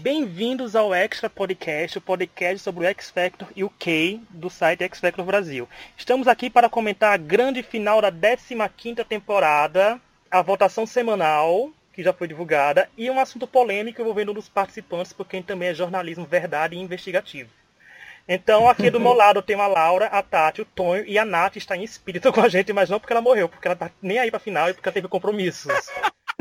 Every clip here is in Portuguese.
Bem-vindos ao Extra Podcast, o podcast sobre o X Factor UK do site X Factor Brasil. Estamos aqui para comentar a grande final da 15ª temporada, a votação semanal, que já foi divulgada, e um assunto polêmico envolvendo um dos participantes, porque também é jornalismo verdade e investigativo. Então, aqui do meu lado tem a Laura, a Tati, o Tonho e a Nath está em espírito com a gente, mas não porque ela morreu, porque ela tá nem aí pra final e porque ela teve compromissos.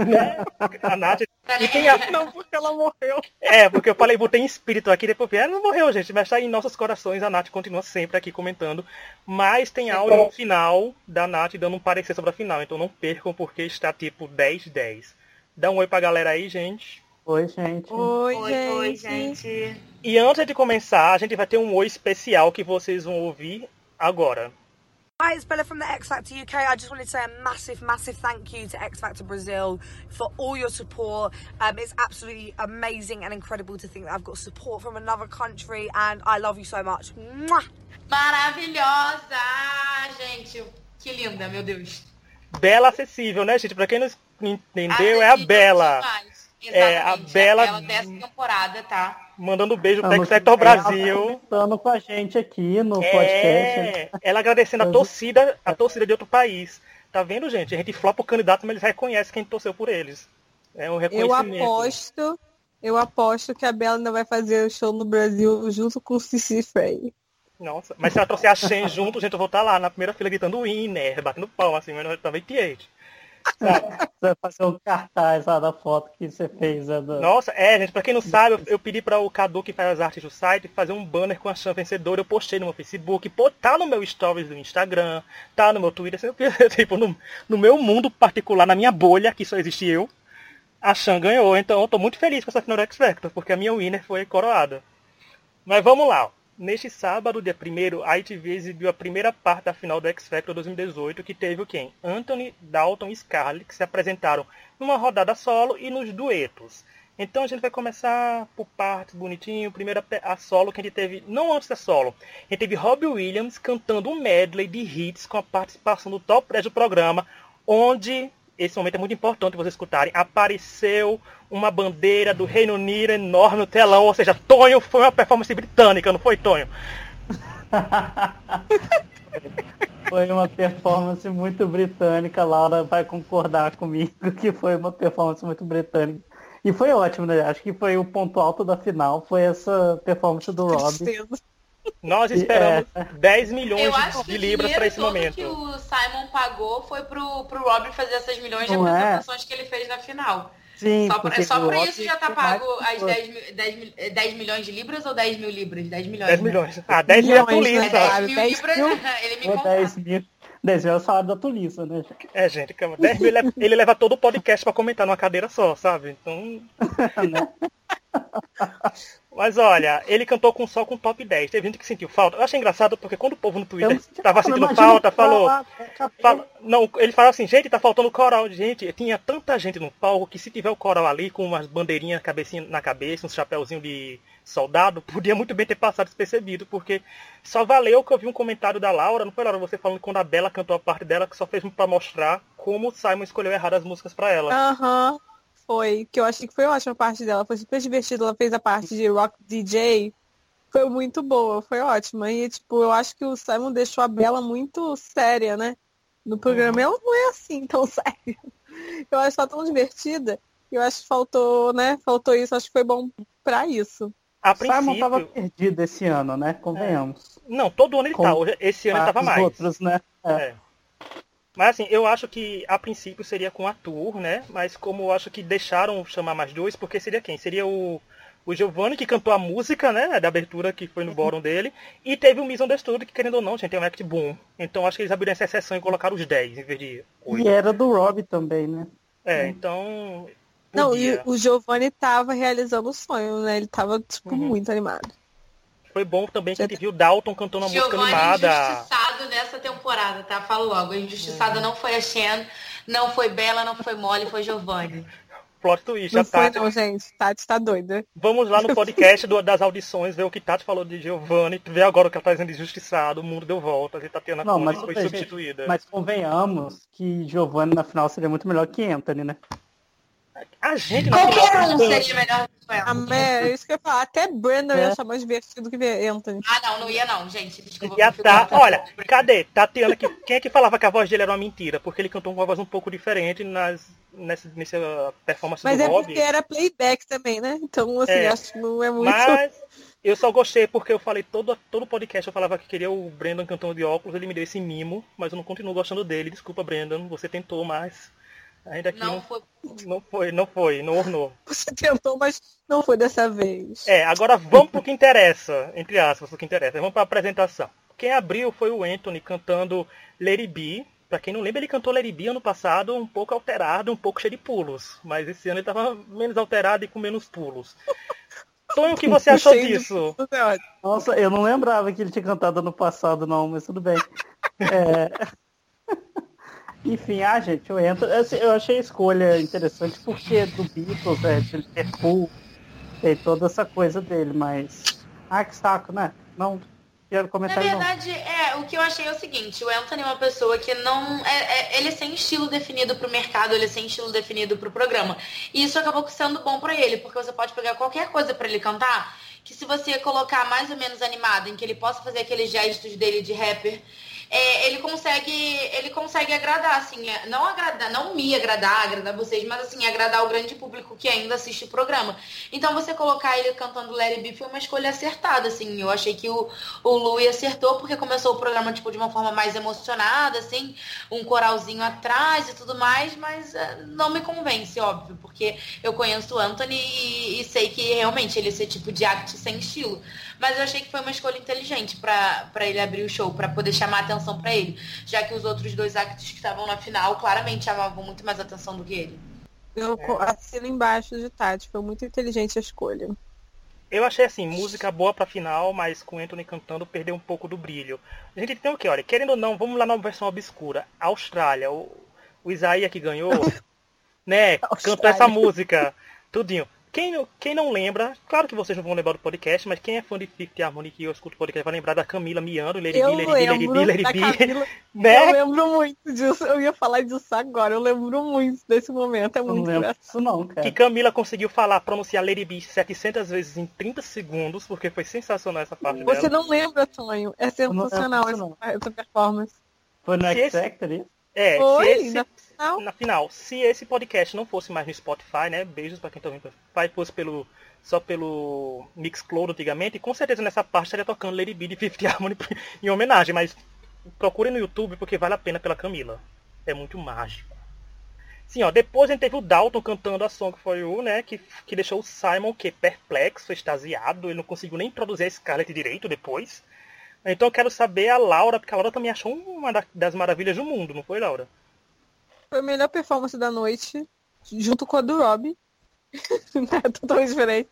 Né? A Nath. E tem a... Não, porque ela morreu. É, porque eu falei, botei em espírito aqui, depois ela não morreu, gente, mas está em nossos corações, a Nath continua sempre aqui comentando. Mas tem áudio no final da Nath dando um parecer sobre a final, então não percam porque está tipo 10-10. Dá um oi pra galera aí, gente. Oi, gente. Oi, Oi, gente. oi, gente. E antes de começar, a gente vai ter um oi especial que vocês vão ouvir agora. Hi, it's Bella from the X Factor UK. I just wanted to say a massive, massive thank you to X Factor Brazil for all your support. Um, it's absolutely amazing and incredible to think that I've got support from another country, and I love you so much. Mwah! Maravilhosa! Gente, que linda, meu Deus. Bela acessível, né, gente? Pra quem não entendeu, é a Acessível Bela. demais. É, a Exatamente, Bela- a Bela dessa temporada, tá? Mandando um beijo pro vem ela tá Brasil. comentando com a gente aqui no podcast. É, ela agradecendo a torcida, a torcida de outro país. Tá vendo, gente? A gente flopa o candidato, mas eles reconhecem quem torceu por eles. É um Eu reconhecimento. aposto, eu aposto que a Bela ainda vai fazer o show no Brasil junto com o Cici Frey. Nossa, mas se ela trouxer a Shen junto, gente, eu vou estar lá na primeira fila gritando winner, batendo palma, assim, mas também T8. Você vai fazer um cartaz lá da foto que você fez. né, Nossa, é, gente, pra quem não sabe, eu, eu pedi para o Cadu que faz as artes do site fazer um banner com a Chan vencedora. Eu postei no meu Facebook, pô, tá no meu stories do Instagram, tá no meu Twitter, assim, tipo, no, no meu mundo particular, na minha bolha, que só existe eu, a Chan ganhou. Então eu tô muito feliz com essa final Factor, porque a minha winner foi coroada. Mas vamos lá. ó. Neste sábado, dia 1 a ITV exibiu a primeira parte da final do X Factor 2018, que teve o quem? Anthony, Dalton e Scarlett, que se apresentaram numa rodada solo e nos duetos. Então a gente vai começar por partes bonitinho. Primeiro a solo que a gente teve, não antes da solo, a gente teve Robbie Williams cantando um medley de hits com a participação do top 10 do programa, onde, esse momento é muito importante vocês escutarem, apareceu uma bandeira do Reino Unido enorme no telão, ou seja, Tonho foi uma performance britânica, não foi Tonho? Foi uma performance muito britânica. A Laura vai concordar comigo que foi uma performance muito britânica. E foi ótimo, né? Acho que foi o ponto alto da final. Foi essa performance do Rob. Nós E, esperamos 10 milhões Eu de- de libras para esse momento. que o Simon pagou foi pro, pro Rob fazer essas milhões de é? apresentações que ele fez na final. Sim, Só, pra, só por Rob isso já tá pago as que- 10, mil- 10, mil- eh, 10 milhões de libras ou 10 mil libras? 10 milhões. 10 né? milhões. Ah, 10 milhões é né? tulista. É, Claro, 10 mil 10 libras, mil. ele me conta. 10 mil. 10 mil é o salário da Tulissa, né? É, gente, calma. 10 mil, ele- ele leva todo o podcast pra comentar numa cadeira só, sabe? Então. Mas olha, ele cantou com só com top 10. Teve gente que sentiu falta. Eu achei engraçado porque quando o povo no Twitter tava sentindo falta, falou. falar, acabou. fala- não, ele falou assim, gente, tá faltando coral. Gente, tinha tanta gente no palco que se tiver o coral ali com umas bandeirinhas cabecinha na cabeça, um chapéuzinho de soldado, podia muito bem ter passado despercebido, porque só valeu que eu vi um comentário da Laura, não foi Laura, você falando que quando a Bela cantou a parte dela, que só fez pra mostrar como o Simon escolheu errado as músicas pra ela. Aham. Foi, que eu achei que foi ótima a parte dela. Foi super divertido. Ela fez a parte de rock DJ. Foi muito boa, foi ótima. E, tipo, eu acho que o Simon deixou a Bela muito séria, né? No programa. Ela não é assim tão séria. Eu acho ela tão divertida. Eu acho que faltou, né? Faltou isso. Acho que foi bom pra isso. A Simon princípio, tava perdido esse ano, né? Convenhamos. não, todo ano ele Com- tá. Esse ano ele tava mais. outros, né? É. É. Mas assim, eu acho que a princípio seria com a Tour, né? Mas como eu acho que deixaram chamar mais dois, porque seria quem? Seria o, o Giovanni que cantou a música, né? Da abertura que foi no bórum dele. E teve o Miss Understood, que querendo ou não, gente, tem um act boom. Então acho que eles abriram essa exceção e colocaram os 10 em vez de 8. E era do Rob também, né? É, então. Não, e o Giovanni tava realizando o sonho, né? Ele tava, tipo, Uhum. muito animado. Foi bom também que a gente viu Dalton cantando uma música Giovanni animada. injustiçado nessa temporada, tá? Falo logo. A injustiçada não foi a Shen, não foi Bela, não foi Molly, foi Giovanni. Plot twist, Não a foi Tati. não, gente. Tati tá doida. Vamos lá no podcast do- das audições, ver o que Tati falou de Giovanni, ver agora o que ela tá dizendo de injustiçado, o mundo deu voltas, e Tatiana Não, Conde mas foi gente, substituída. Mas convenhamos que Giovanni na final seria muito melhor que Anthony, né? A gente Qualquer um seria melhor do que Anthony. É isso que eu ia falar. Até Brandon é. ia achar mais divertido que Anthony. Ah, não, não ia não, gente. Desculpa. Ia tá... Olha, cadê? Tatiana, que... quem é que falava que a voz dele era uma mentira? Porque ele cantou com uma voz um pouco diferente nas... nessa, nessa performance Mas do é Bob. porque era playback também, né? Então, assim, É. acho que não é muito... Mas eu só gostei porque eu falei todo todo podcast eu falava que queria o Brandon cantando de óculos, ele me deu esse mimo, mas eu não continuo gostando dele. Desculpa, Brandon, você tentou, mas ainda aqui Não não, foi. não foi, não foi, não ornou. Você tentou, mas não foi dessa vez. É, agora vamos pro que interessa, entre aspas, o que interessa. Vamos pra apresentação. Quem abriu foi o Anthony cantando Lady B. Pra quem não lembra, ele cantou Lady B ano passado, um pouco alterado, um pouco cheio de pulos. Mas esse ano ele tava menos alterado e com menos pulos. Tonho, o que você achou disso? é. Nossa, eu não lembrava que ele tinha cantado ano passado, não, mas tudo bem. É... Enfim, ah, gente, eu entro. assim, Eu achei a escolha interessante porque do Beatles, é, de full, tem toda essa coisa dele, mas. Ah, que saco, né? Não quero Na comentar não. verdade, é, o que eu achei é o seguinte, o Anthony é uma pessoa que não. É, é- ele é sem estilo definido pro mercado, ele é sem estilo definido pro programa. E isso acabou sendo bom pra ele, porque você pode pegar qualquer coisa pra ele cantar, que se você colocar mais ou menos animado, em que ele possa fazer aqueles gestos dele de rapper, é, ele consegue. Ele consegue agradar, assim, é, não agradar, não me agradar, agradar vocês, mas assim, agradar o grande público que ainda assiste o programa. Então você colocar ele cantando Larry B foi uma escolha acertada, assim. Eu achei que o, o Louis acertou porque começou o programa tipo de uma forma mais emocionada, assim, um coralzinho atrás e tudo mais, mas eh, não me convence, óbvio, porque eu conheço o Anthony e, e sei que realmente ele é esse tipo de act sem estilo. Mas eu achei que foi uma escolha inteligente pra pra ele abrir o show, pra poder chamar atenção pra ele, já que os outros dois acts que estavam na final claramente chamavam muito mais atenção do que ele. Eu co- assino embaixo de Tati. Foi muito inteligente a escolha. Eu achei assim, música boa pra final, mas com o Anthony cantando perdeu um pouco do brilho. A gente tem o que? Olha, querendo ou não, vamos lá na versão obscura. Austrália, o, o Isaías que ganhou, né? Cantou essa música, tudinho. Quem, não- quem não lembra, claro que vocês não vão lembrar do podcast, mas quem é fã de Fifth Harmony que eu escuto o podcast vai lembrar da Camila miando, Lady Eu B, Lady B, Lady B, Lady da B, Camila. Eu né? lembro muito disso. Eu ia falar disso agora. Eu lembro muito desse momento. É não muito engraçado. disso não, cara. Que Camila conseguiu falar, pronunciar Lady B 700 vezes em 30 segundos, porque foi sensacional essa parte Você dela. não lembra, Tonho? É sensacional lembro disso, essa, essa performance. Foi no Se X esse- Factor isso? É, Foi, se esse, final. na final, se esse podcast não fosse mais no Spotify, né? Beijos pra quem tá ouvindo Spotify, fosse pelo, só pelo Mixcloud antigamente, com certeza nessa parte estaria tocando Lady B de Fifth Harmony em homenagem, mas procure no YouTube porque vale a pena pela Camila. É muito mágico. Sim, ó, depois a gente teve o Dalton cantando a Song For You, né? Que, que deixou o Simon que perplexo, extasiado, ele não conseguiu nem produzir a Scarlett direito depois. Então eu quero saber a Laura, porque a Laura também achou uma da- das maravilhas do mundo, não foi, Laura? Foi a melhor performance da noite, junto com a do Rob. Né, Totalmente diferente.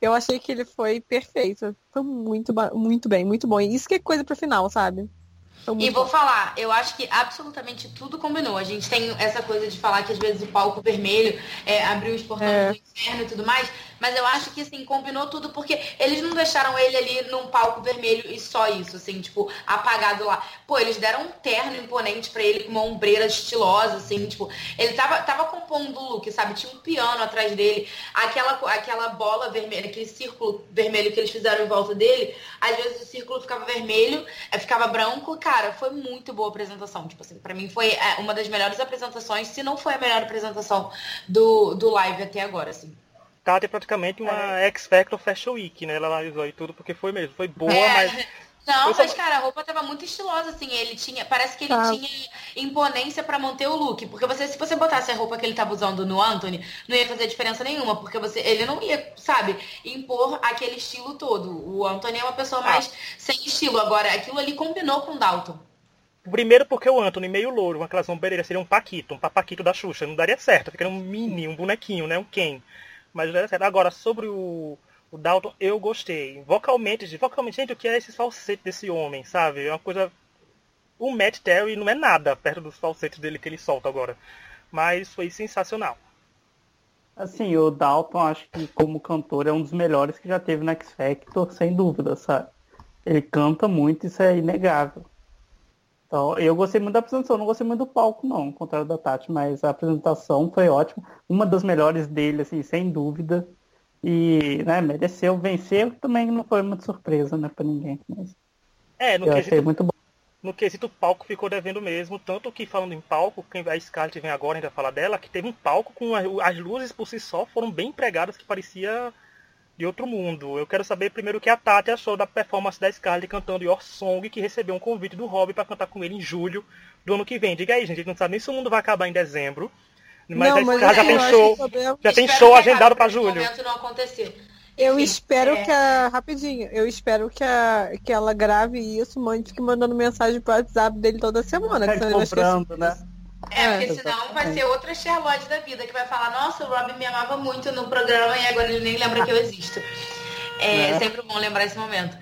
Eu achei que ele foi perfeito. Foi muito, muito bem, muito bom. E isso que é coisa pro final, sabe? Foi E vou bom. falar, eu acho que absolutamente tudo combinou. A gente tem essa coisa de falar que às vezes o palco vermelho é, abriu os portões É. do inferno e tudo mais, mas eu acho que assim, combinou tudo porque eles não deixaram ele ali num palco vermelho e só isso, assim, tipo, apagado lá. Pô, eles deram um terno imponente pra ele com uma ombreira estilosa, assim, tipo, ele tava, tava compondo o look, sabe? Tinha um piano atrás dele, aquela, aquela bola vermelha, aquele círculo vermelho que eles fizeram em volta dele, às vezes o círculo ficava vermelho, eh, ficava branco, cara, foi muito boa a apresentação. Tipo assim, pra mim foi eh, uma das melhores apresentações, se não foi a melhor apresentação do, do live até agora, assim. Tati é praticamente uma X Factor Fashion Week, né? Ela analisou e tudo, porque foi mesmo. Foi boa, É. mas. Não, mas cara, a roupa tava muito estilosa, assim. Ele tinha. Parece que ele Tá. tinha imponência pra manter o look. Porque você, se você botasse a roupa que ele tava usando no Anthony, não ia fazer diferença nenhuma. Porque você, ele não ia, sabe, impor aquele estilo todo. O Anthony é uma pessoa mais sem estilo. Agora, aquilo ali combinou com o Dalton. Primeiro porque o Anthony, meio louro, com aquelas ombreiras, seria um Paquito, um papaquito da Xuxa. Não daria certo, ficaria um mini, um bonequinho, né? Um Ken. Mas não daria certo. Agora, sobre o, o Dalton, eu gostei. Vocalmente, vocalmente, gente, o que é esse falsete desse homem, sabe? É uma coisa. O Matt Terry não é nada perto dos falsetes dele que ele solta agora. Mas foi sensacional. Assim, o Dalton, acho que como cantor é um dos melhores que já teve no X Factor, sem dúvida, sabe? Ele canta muito, isso é inegável. Então, eu gostei muito da apresentação, não gostei muito do palco, não, ao contrário da Tati, mas a apresentação foi ótima. Uma das melhores dele, assim, sem dúvida. E, né, mereceu vencer, também não foi muito surpresa, né, pra ninguém. Mas É, no eu quesito, achei muito bom. no quesito palco ficou devendo mesmo. Tanto que falando em palco, quem a Scarlett vem agora, a gente vai falar dela, que teve um palco com a- as luzes por si só foram bem empregadas que parecia de outro mundo. Eu quero saber primeiro o que a Tati achou da performance da Scarlett cantando Your Song, que recebeu um convite do Rob para cantar com ele em julho do ano que vem. Diga aí, gente, a gente não sabe nem se o mundo vai acabar em dezembro. Mas não, mas já eu tem show, que já tem Espero show que agendado para julho. momento não acontecer. Eu Enfim, espero é, que a. Rapidinho, eu espero que, a, que ela grave isso, mande fique mandando mensagem pro WhatsApp dele toda semana. que senão vai cobrando, né? É, É, porque senão vai ser outra Charlotte da vida que vai falar, nossa, o Rob me amava muito no programa e agora ele nem lembra que eu existo. É É. sempre bom lembrar esse momento.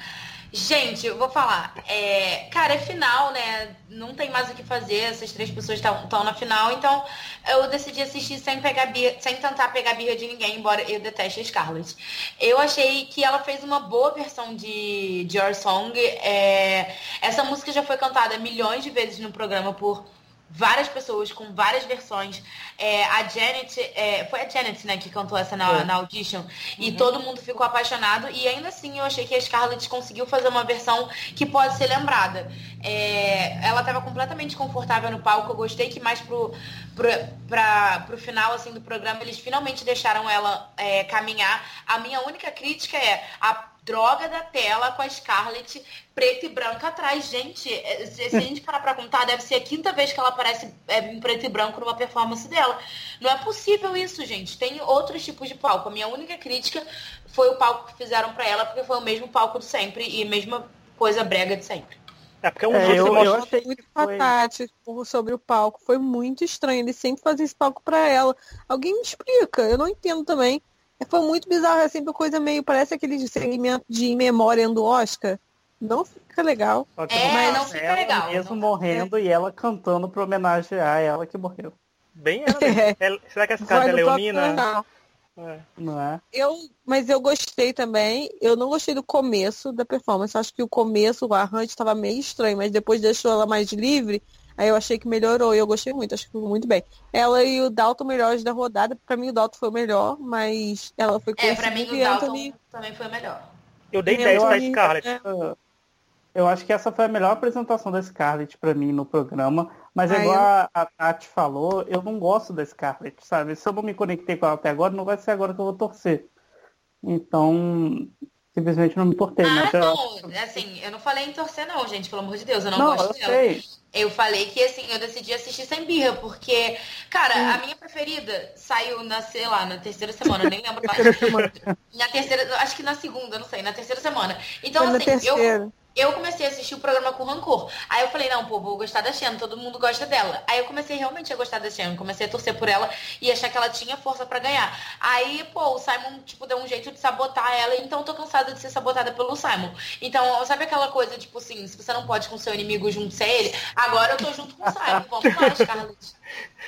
Gente, eu vou falar. é, cara, é final, né? Não tem mais o que fazer. Essas três pessoas estão na final. Então, eu decidi assistir sem pegar birra, sem tentar pegar birra de ninguém, embora eu deteste a Scarlett. Eu achei que ela fez uma boa versão de, Your Song. É, essa música já foi cantada milhões de vezes no programa por várias pessoas com várias versões. É, a Janet, é, foi a Janet, né, que cantou essa na, É. na audition. E todo mundo ficou apaixonado. E ainda assim eu achei que a Scarlett conseguiu fazer uma versão que pode ser lembrada. É, ela estava completamente confortável no palco. Eu gostei que mais pro, pro, pra, pro final assim, do programa eles finalmente deixaram ela é, caminhar. A minha única crítica é a droga da tela com a Scarlett preto e branco atrás. Gente, é, se a gente parar pra contar, deve ser a quinta vez que ela aparece é, em preto e branco numa performance dela. Não é possível isso, gente. Tem outros tipos de palco. A minha única crítica foi o palco que fizeram pra ela, porque foi o mesmo palco de sempre e a mesma coisa brega de sempre. É porque um É, eu- de eu achei muito que foi- sobre o palco. Foi muito estranho. Ele sempre fazia esse palco pra ela. Alguém me explica. Eu não entendo também. É, Foi muito bizarro. É sempre coisa meio. Parece aquele segmento de memória do Oscar. Não fica legal. Só que É, não fica ela legal, Mesmo não- morrendo e ela cantando pra homenagear ela que morreu. Bem ela. Ela- Será que essa casa Vai é leonina? É. Não é? Eu, mas eu gostei também. Eu não gostei do começo da performance. Acho que o começo, o arranjo estava meio estranho, mas depois deixou ela mais livre. Aí eu achei que melhorou e eu gostei muito, acho que ficou muito bem. Ela e o Dalton melhores da rodada. Pra mim o Dalton foi o melhor, mas ela foi É, pra mim o Dalton Anthony- também foi o melhor. Eu dei Eu 10 pra Scarlett. é. Eu acho que essa foi a melhor apresentação da Scarlett pra mim no programa. Mas Ah, igual eu- a, a Tati falou, eu não gosto da Scarlett, sabe? Se eu não me conectei com ela até agora, não vai ser agora que eu vou torcer. Então, simplesmente não me importei. Ah, eu não, assim, eu não falei em torcer não, gente, pelo amor de Deus, eu não, Não, gosto eu dela. sei. Eu falei que assim, eu decidi assistir sem birra, porque, cara, a minha preferida saiu na, sei lá, na terceira semana, eu nem lembro mais. na terceira, acho que na segunda, não sei, na terceira semana. Então, Foi assim, eu. Eu comecei a assistir o programa com rancor. Aí eu falei, não, pô, vou gostar da Shannon, todo mundo gosta dela. Aí eu comecei realmente a gostar da Shannon, comecei a torcer por ela e achar que ela tinha força pra ganhar. Aí, pô, o Simon, tipo, deu um jeito de sabotar ela, então eu tô cansada de ser sabotada pelo Simon. Então, sabe aquela coisa, tipo assim, se você não pode com seu inimigo junto-se a ele, agora eu tô junto com o Simon. Vamos lá, Scarlett.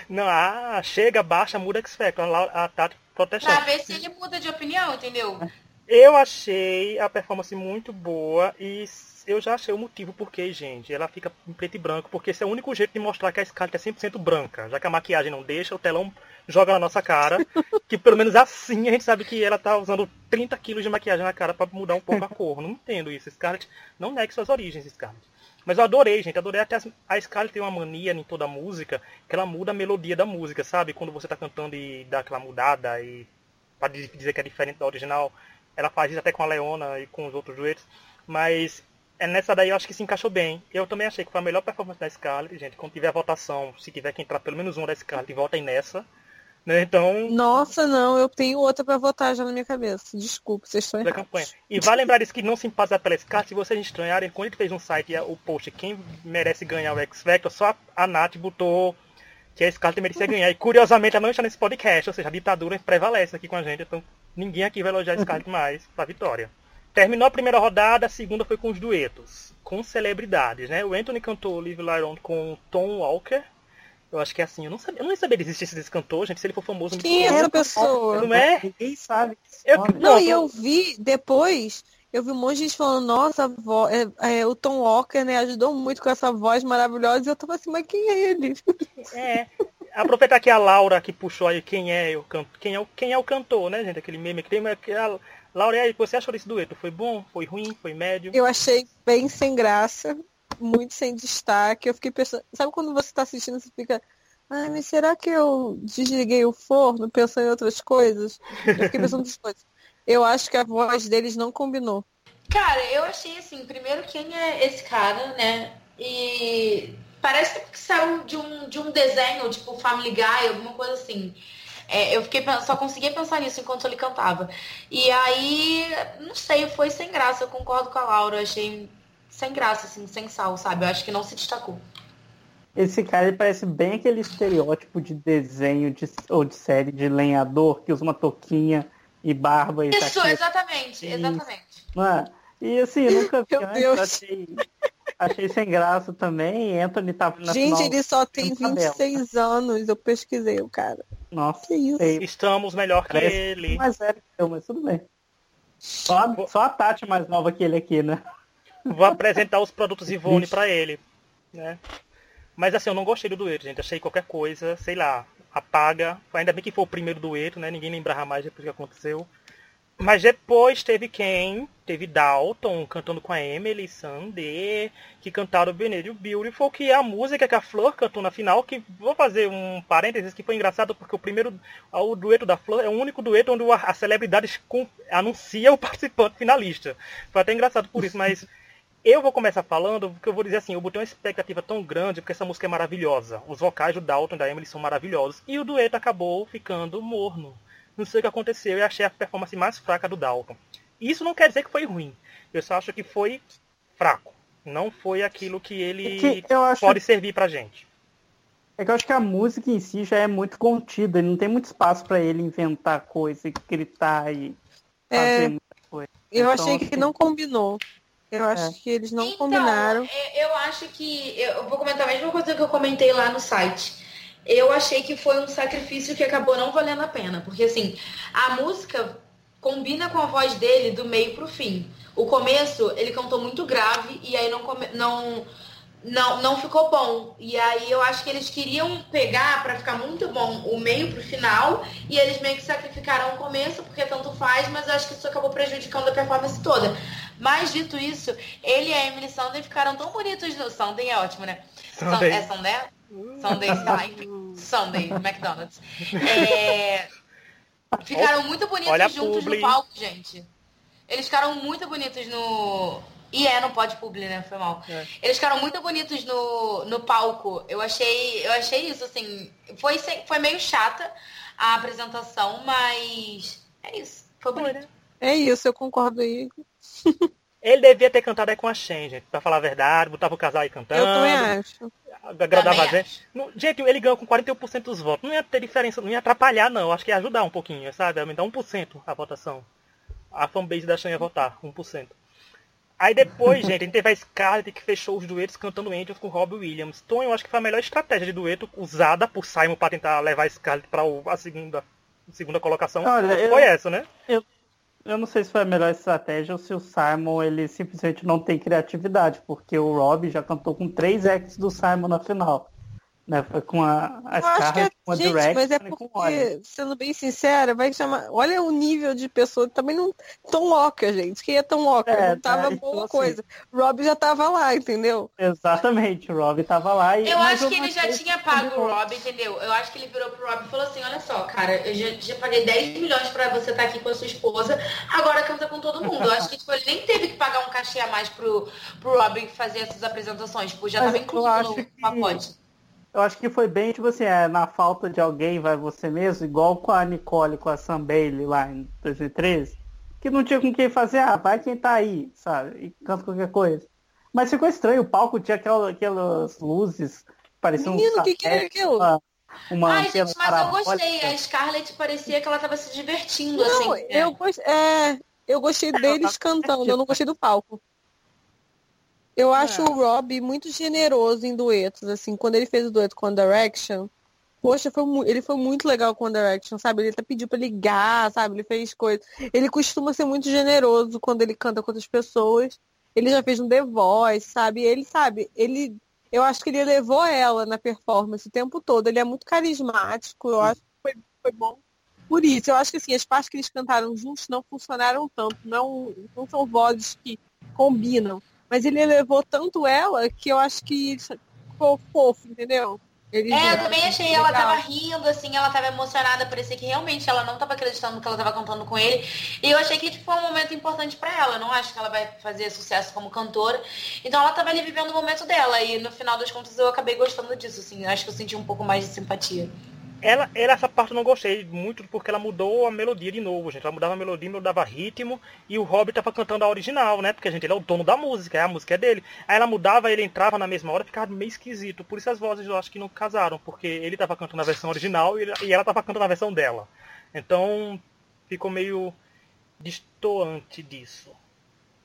Não, ah, chega, baixa, muda X Factor. A, Laura- a Tati protestando. Pra ver se ele muda de opinião, entendeu? Eu achei a performance muito boa e eu já achei o motivo porque, gente, ela fica em preto e branco, porque esse é o único jeito de mostrar que a Scarlett é 100% branca, já que a maquiagem não deixa, o telão joga na nossa cara, que pelo menos assim a gente sabe que ela tá usando 30 quilos de maquiagem na cara pra mudar um pouco a cor. Não entendo isso, Scarlett, não negue suas origens, Scarlett. Mas eu adorei, gente, adorei até a Scarlett tem uma mania em toda a música, que ela muda a melodia da música, sabe? Quando você tá cantando e dá aquela mudada e pra dizer que é diferente da original, ela faz isso até com a Leona e com os outros duetos, mas é nessa daí eu acho que se encaixou bem. Eu também achei que foi a melhor performance da Scarlett, gente. Quando tiver a votação, se tiver que entrar pelo menos um da Scarlett, votem nessa. Né? Então, Nossa, não, eu tenho outra pra votar já na minha cabeça. Desculpa, vocês estão errados. campanha. E vai lembrar isso que não simpatiza pela Scarlett, se vocês estranharem, quando ele fez um site o post quem merece ganhar o X Factor, só a Nath botou que a Scarlett merecia ganhar. E curiosamente ela não está nesse podcast, ou seja, a ditadura prevalece aqui com a gente, então ninguém aqui vai elogiar a Scarlett mais pra vitória. Terminou a primeira rodada, a segunda foi com os duetos, com celebridades, né? O Anthony cantou Live Lyron com Tom Walker. Eu acho que é assim, eu não sabia, eu não sabia de existir esse cantor, gente, se ele for famoso. me Quem é essa pessoa? Não é? Ninguém sabe Eu-. Não, Não, e tô- eu vi depois eu vi um monte de gente falando, nossa, vo... é, é, o Tom Walker, né, ajudou muito com essa voz maravilhosa. E eu tava assim, mas quem é ele? É. Aproveitar que a Laura que puxou aí quem é o canto, quem é o, quem é o cantor, né, gente? Aquele meme que tem, mas que a Laura, aí, você achou desse dueto? Foi bom? Foi ruim? Foi médio? Eu achei bem sem graça, muito sem destaque. Eu fiquei pensando, sabe quando você tá assistindo, você fica, ai, mas será que eu desliguei o forno pensando em outras coisas? Eu fiquei pensando outras coisas. Eu acho que a voz deles não combinou. Cara, eu achei assim, primeiro quem é esse cara, né? E parece que saiu de um, de um desenho, tipo Family Guy, alguma coisa assim. É, eu fiquei só conseguia pensar nisso enquanto ele cantava. E aí, não sei, foi sem graça, eu concordo com a Laura, eu achei sem graça, assim, sem sal, sabe? Eu acho que não se destacou. Esse cara ele parece bem aquele estereótipo de desenho de, ou de série de lenhador que usa uma touquinha e barba e Isso, exatamente, exatamente. Mano, e assim, eu nunca vi antes, achei, achei sem graça também. Anthony tava na Gente, final, ele só tem 26 anos, eu pesquisei o cara. Nossa, Que isso? Estamos melhor que Parece ele. mais velho que eu, mas tudo bem. Só, a- só a Tati mais nova que ele aqui, né? Vou apresentar os produtos Ivone pra ele. Né? Mas assim, eu não gostei do dueto, gente. Achei qualquer coisa, sei lá, apaga. Ainda bem que foi o primeiro dueto, né? Ninguém lembrava mais depois que aconteceu. Mas depois teve quem? Teve Dalton cantando com a Emily Sandé, que cantaram Benedict Beautiful, que é a música que a Flor cantou na final, que vou fazer um parênteses que foi engraçado porque o primeiro, o dueto da Flor é o único dueto onde a, celebridade anuncia o participante finalista. Foi até engraçado por isso, mas eu vou começar falando, porque eu vou dizer assim, eu botei uma expectativa tão grande, porque essa música é maravilhosa. Os vocais do Dalton e da Emily são maravilhosos. E o dueto acabou ficando morno. Não sei o que aconteceu, eu achei a performance mais fraca do Dalton. Isso não quer dizer que foi ruim. Eu só acho que foi fraco. Não foi aquilo que ele É que eu acho- pode servir pra gente. É que eu acho que a música em si já é muito contida, não tem muito espaço pra ele inventar coisa e gritar e fazer É, muita coisa. Eu Então, achei que assim, não combinou. Eu acho É. que eles não então, combinaram. é, Eu acho que. Eu vou comentar a mesma coisa que eu comentei lá no site. Eu achei que foi um sacrifício que acabou não valendo a pena. Porque assim, a música combina com a voz dele do meio pro fim. O começo, ele cantou muito grave e aí não, não, não, não ficou bom. E aí eu acho que eles queriam pegar pra ficar muito bom o meio pro final e eles meio que sacrificaram o começo, porque tanto faz, mas eu acho que isso acabou prejudicando a performance toda. Mas dito isso, ele e a Emily Sandem ficaram tão bonitos no Sunday, é ótimo, né? Sunday. É Sunday? Sunday, enfim. Sunday, McDonald's. É, Ficaram muito bonitos Olha juntos publi. no palco, gente. Eles ficaram muito bonitos no. E é, não pode publi, né? Foi mal. É. Eles ficaram muito bonitos no, no palco. Eu achei, eu achei isso, assim. Foi, foi meio chata a apresentação, mas é isso. Foi bonito. É isso, eu concordo aí. Ele devia ter cantado aí com a Shen, gente. Pra falar a verdade, botava o casal aí cantando. Eu também acho. Agradava a gente. Não, Gente, ele ganhou com 41% dos votos. Não ia ter diferença, não ia atrapalhar, não. Acho que ia ajudar um pouquinho, sabe? Aumentar 1% a votação. A fanbase da Shan ia votar, 1%. Aí depois, gente, a gente teve a Scarlett que fechou os duetos cantando Angels com Robbie Williams. Então eu acho que foi a melhor estratégia de dueto usada por Simon para tentar levar a Scarlett para a segunda, a segunda colocação. Olha, eu- Foi essa, né? Eu não sei se foi a melhor estratégia ou se o Simon ele simplesmente não tem criatividade, porque o Rob já cantou com três acts do Simon na final. Né? Foi com a, a Eu acho que é, com a gente, Direct mas é com porque, sendo bem sincera, vai chamar. Olha o nível de pessoa também não. Tom Walker, gente. Quem é Tom Walker? É, não tava tá, boa então, coisa. Rob já tava lá, entendeu? Exatamente, o Rob tava lá e. Eu acho que ele já tinha pago o. Rob, entendeu? Eu acho que ele virou pro Rob e falou assim, olha só, cara, eu já, já paguei 10 milhões pra você estar aqui com a sua esposa, agora canta com todo mundo. Eu acho que tipo, ele nem teve que pagar um cachê a mais pro, pro Rob fazer essas apresentações, tipo, já Mas tava incluído no que- pacote. Eu acho que foi bem, tipo assim, é, na falta de alguém, vai você mesmo, igual com a Nicole, com a Sam Bailey lá em 2013, que não tinha com quem fazer, ah, vai quem tá aí, sabe? E canta qualquer coisa. Mas ficou estranho, o palco tinha aquela- aquelas luzes, pareciam Menino, o que que era aquilo? Uma, uma Ai, gente, mas eu gostei. A Scarlett parecia que ela tava se divertindo, Não, assim. eu, gost... é, eu gostei deles cantando, eu não gostei do palco. Eu acho É. o Rob muito generoso em duetos, assim, quando ele fez o dueto com a Direction, Poxa, foi ele foi muito legal com One Direction, sabe? Ele até pediu pra ligar, sabe? Ele fez coisas. Ele costuma ser muito generoso quando ele canta com outras pessoas. Ele já fez um The Voice, sabe? Ele, sabe, ele. Eu acho que ele levou ela na performance o tempo todo. Ele é muito carismático. Eu acho que foi, foi bom por isso. Eu acho que assim, as partes que eles cantaram juntos não funcionaram tanto. Não, não são vozes que combinam. Mas ele levou tanto ela que eu acho que ficou fofo, entendeu? Ele é, eu também achei, legal. ela tava rindo, assim, ela tava emocionada, parecia que realmente ela não tava acreditando que ela tava cantando com ele. E eu achei que tipo, foi um momento importante para ela. Eu não acho que ela vai fazer sucesso como cantora. Então ela tava ali vivendo o momento dela. E no final das contas eu acabei gostando disso, assim. Eu acho que eu senti um pouco mais de simpatia. Ela, ela, essa parte eu não gostei muito porque ela mudou a melodia de novo, gente. Ela mudava a melodia, mudava ritmo e o Robbie tava cantando a original, né? Porque, gente, ele é o dono da música, a música é dele. Aí ela mudava, ele entrava na mesma hora, ficava meio esquisito. Por isso as vozes eu acho que não casaram, porque ele tava cantando a versão original e ela tava cantando a versão dela. Então ficou meio distoante disso.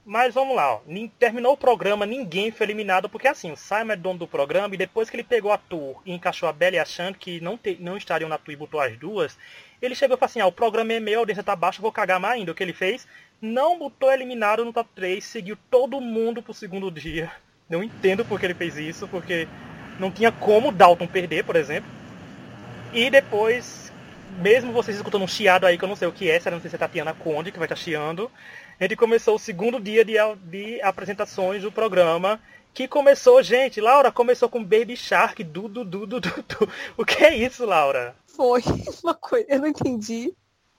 Mas vamos lá, ó. terminou o programa, ninguém foi eliminado, porque assim, o Simon é dono do programa, e depois que ele pegou a tour e encaixou a Bela e a Shan, que não, te, não estariam na tour e botou as duas, ele chegou e falou assim, ah, o programa é meu, a audiência tá baixa, vou cagar mais ainda. O que ele fez? Não botou eliminado no top 3, seguiu todo mundo pro segundo dia. Não entendo por que ele fez isso, porque não tinha como Dalton perder, por exemplo. E depois, mesmo vocês escutando um chiado aí, que eu não sei o que é, se não sei se é Tatiana Conde que vai estar tá chiando, a gente começou o segundo dia de, de apresentações do programa. Que começou, gente, Laura, começou com Baby Shark, du, du, du, du, du, du. O que é isso, Laura? Foi uma coisa, eu não entendi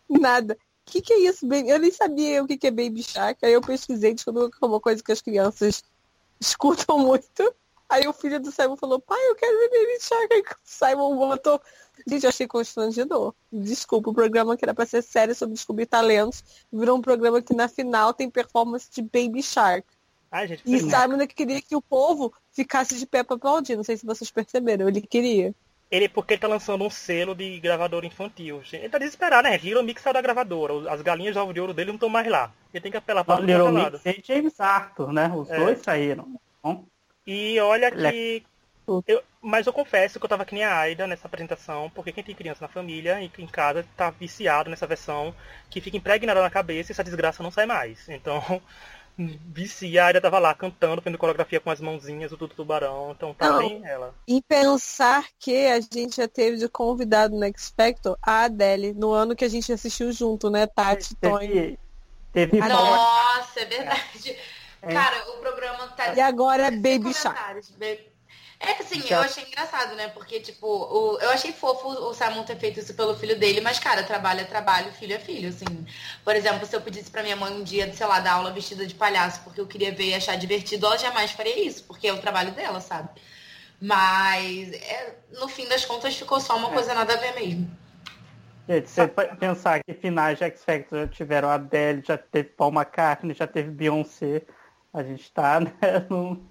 nada. O que, que é isso, baby? Eu nem sabia o que, que é Baby Shark. Aí eu pesquisei, descobri que é uma coisa que as crianças escutam muito. Aí o filho do Simon falou, pai, eu quero ver Baby Shark. Aí o Simon botou Gente, eu achei constrangedor. Desculpa, o programa que era pra ser sério sobre descobrir talentos virou um programa que na final tem performance de Baby Shark. Ai, gente, e Simon queria que o povo ficasse de pé pra aplaudir. Não sei se vocês perceberam. Ele queria. Ele porque ele tá lançando um selo de gravador infantil. Ele tá desesperado, né? Little Mix saiu da gravadora. As galinhas de ovo de ouro dele não estão mais lá. Ele tem que apelar para o Little Mix e James Arthur, né? Os é. dois saíram. Bom. E olha que eu, mas eu confesso que eu tava que nem a Aida nessa apresentação, porque quem tem criança na família e em casa tá viciado nessa versão que fica impregnada na cabeça e essa desgraça não sai mais. Então, vicia, a Aida tava lá cantando, fazendo coreografia com as mãozinhas, o Tudo Tubarão, então tá não, bem ela. E pensar que a gente já teve de convidado no X Factor a Adele, no ano que a gente assistiu junto, né, Tati, Tony. Teve Nossa, é verdade. É. Cara, o programa tá. E agora é Baby Shark. É assim, eu achei engraçado, né? Porque, tipo, o, eu achei fofo o Simon ter feito isso pelo filho dele, mas, cara, trabalho é trabalho, filho é filho, assim. Por exemplo, se eu pedisse pra minha mãe um dia, sei lá, dar aula vestida de palhaço porque eu queria ver e achar divertido, ela jamais faria isso, porque é o trabalho dela, sabe? Mas, é, no fim das contas, ficou só uma é. coisa nada a ver mesmo. Gente, você pensar que finais de X Factor já tiveram Adele, já teve Paul McCartney, já teve Beyoncé, a gente tá, né, num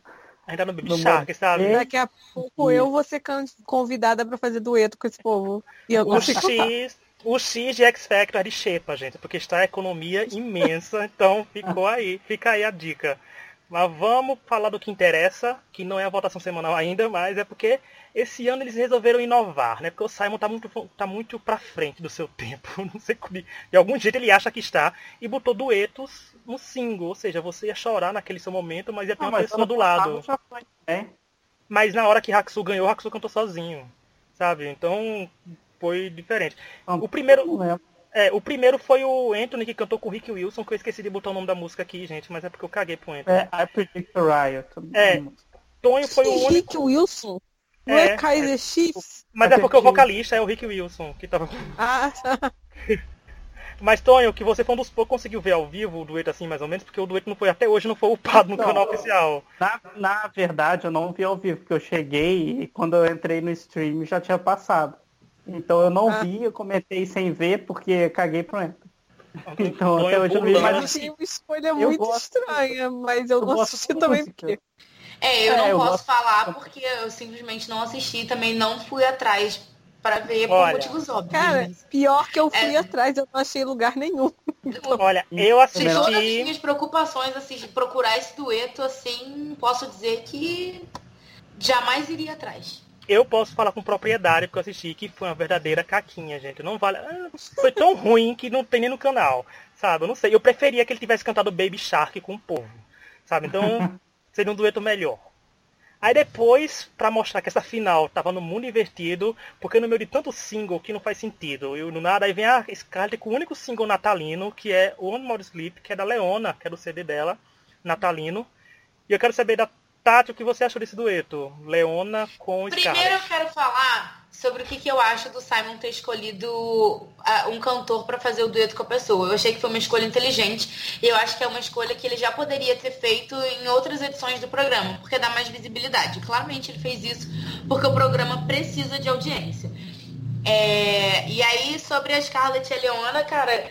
Ainda no Baby Shark, sabe? Daqui a pouco eu vou ser convidada para fazer dueto com esse povo. E eu o X, o X de X Factor é de Xepa, gente, porque está a economia imensa, então ficou aí, fica aí a dica. Mas vamos falar do que interessa, que não é a votação semanal ainda, mas é porque esse ano eles resolveram inovar, né? Porque o Simon tá muito, tá muito pra frente do seu tempo. Não sei como. De algum jeito ele acha que está. E botou duetos no single. Ou seja, você ia chorar naquele seu momento, mas ia ter não, uma pessoa do lado. Foi, né? Mas na hora que Haxu ganhou, Haxu cantou sozinho. Sabe? Então foi diferente. o primeiro. É, o primeiro foi o Anthony que cantou com o Rick Wilson, que eu esqueci de botar o nome da música aqui, gente, mas é porque eu caguei pro Anthony. É, I Predict Riot. É, Tonho foi o único... Rick Wilson? Não é, é Kaiser é, Chiefs? Mas é porque o vocalista é o Rick Wilson, que tava... Ah, Mas, Tonho, que você foi um dos poucos que conseguiu ver ao vivo o dueto assim, mais ou menos, porque o dueto não foi até hoje, não foi upado no canal oficial. Na, na verdade, eu não vi ao vivo, porque eu cheguei e quando eu entrei no stream já tinha passado. Então eu não ah. vi, eu comentei sem ver, porque caguei pro Enter. Então, até hoje eu vi. Mas achei uma escolha eu muito gosto, estranha, mas eu, eu não assisti também porque. É, eu é, não eu posso gosto... falar porque eu simplesmente não assisti, também não fui atrás para ver Olha, por motivos óbvios. Cara, pior que eu fui é... atrás, eu não achei lugar nenhum. Olha, eu assisti. Todas as minhas preocupações, assim, de procurar esse dueto, assim, posso dizer que jamais iria atrás. eu posso falar com propriedade, porque eu assisti, que foi uma verdadeira caquinha, gente. Não vale. Ah, foi tão ruim que não tem nem no canal. Sabe? Eu não sei. Eu preferia que ele tivesse cantado Baby Shark com o povo. Sabe? Então, seria um dueto melhor. Aí depois, para mostrar que essa final tava no mundo invertido, porque no meio de tanto single que não faz sentido, eu no nada, aí vem a Scarlett com o único single natalino, que é One More Sleep, que é da Leona, que é do CD dela, natalino. E eu quero saber da Tati o que você achou desse dueto, Leona com Primeiro Scarlett. eu quero falar sobre o que, que eu acho do Simon ter escolhido um cantor para fazer o dueto com a pessoa. Eu achei que foi uma escolha inteligente e eu acho que é uma escolha que ele já poderia ter feito em outras edições do programa, porque dá mais visibilidade. Claramente ele fez isso porque o programa precisa de audiência. É, e aí, sobre a Scarlett e a Leona, cara,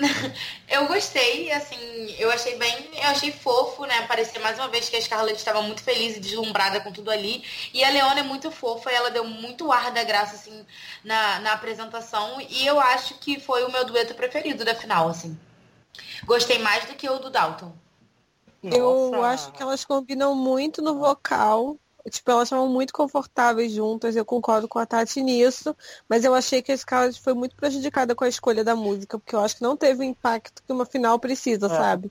eu gostei, assim, eu achei bem, eu achei fofo, né? Parecia mais uma vez que a Scarlett estava muito feliz e deslumbrada com tudo ali. E a Leona é muito fofa, e ela deu muito ar da graça, assim, na, na apresentação. E eu acho que foi o meu dueto preferido da final, assim. Gostei mais do que o do Dalton. Eu Nossa. acho que elas combinam muito no vocal. Tipo, elas estavam muito confortáveis juntas, eu concordo com a Tati nisso, mas eu achei que a Scarlett foi muito prejudicada com a escolha da música, porque eu acho que não teve o impacto que uma final precisa, É. sabe?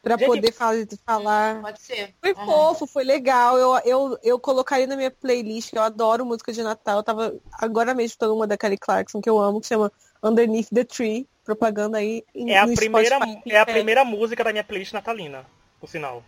Pra Gente, poder falar, falar. Pode ser. Foi Uhum. fofo, foi legal. Eu, eu, eu colocaria na minha playlist, que eu adoro música de Natal. Eu tava agora mesmo escutando uma da Kelly Clarkson, que eu amo, que chama Underneath the Tree. Propaganda aí em- É a, primeira, Spotify. é a primeira música da minha playlist natalina, por sinal.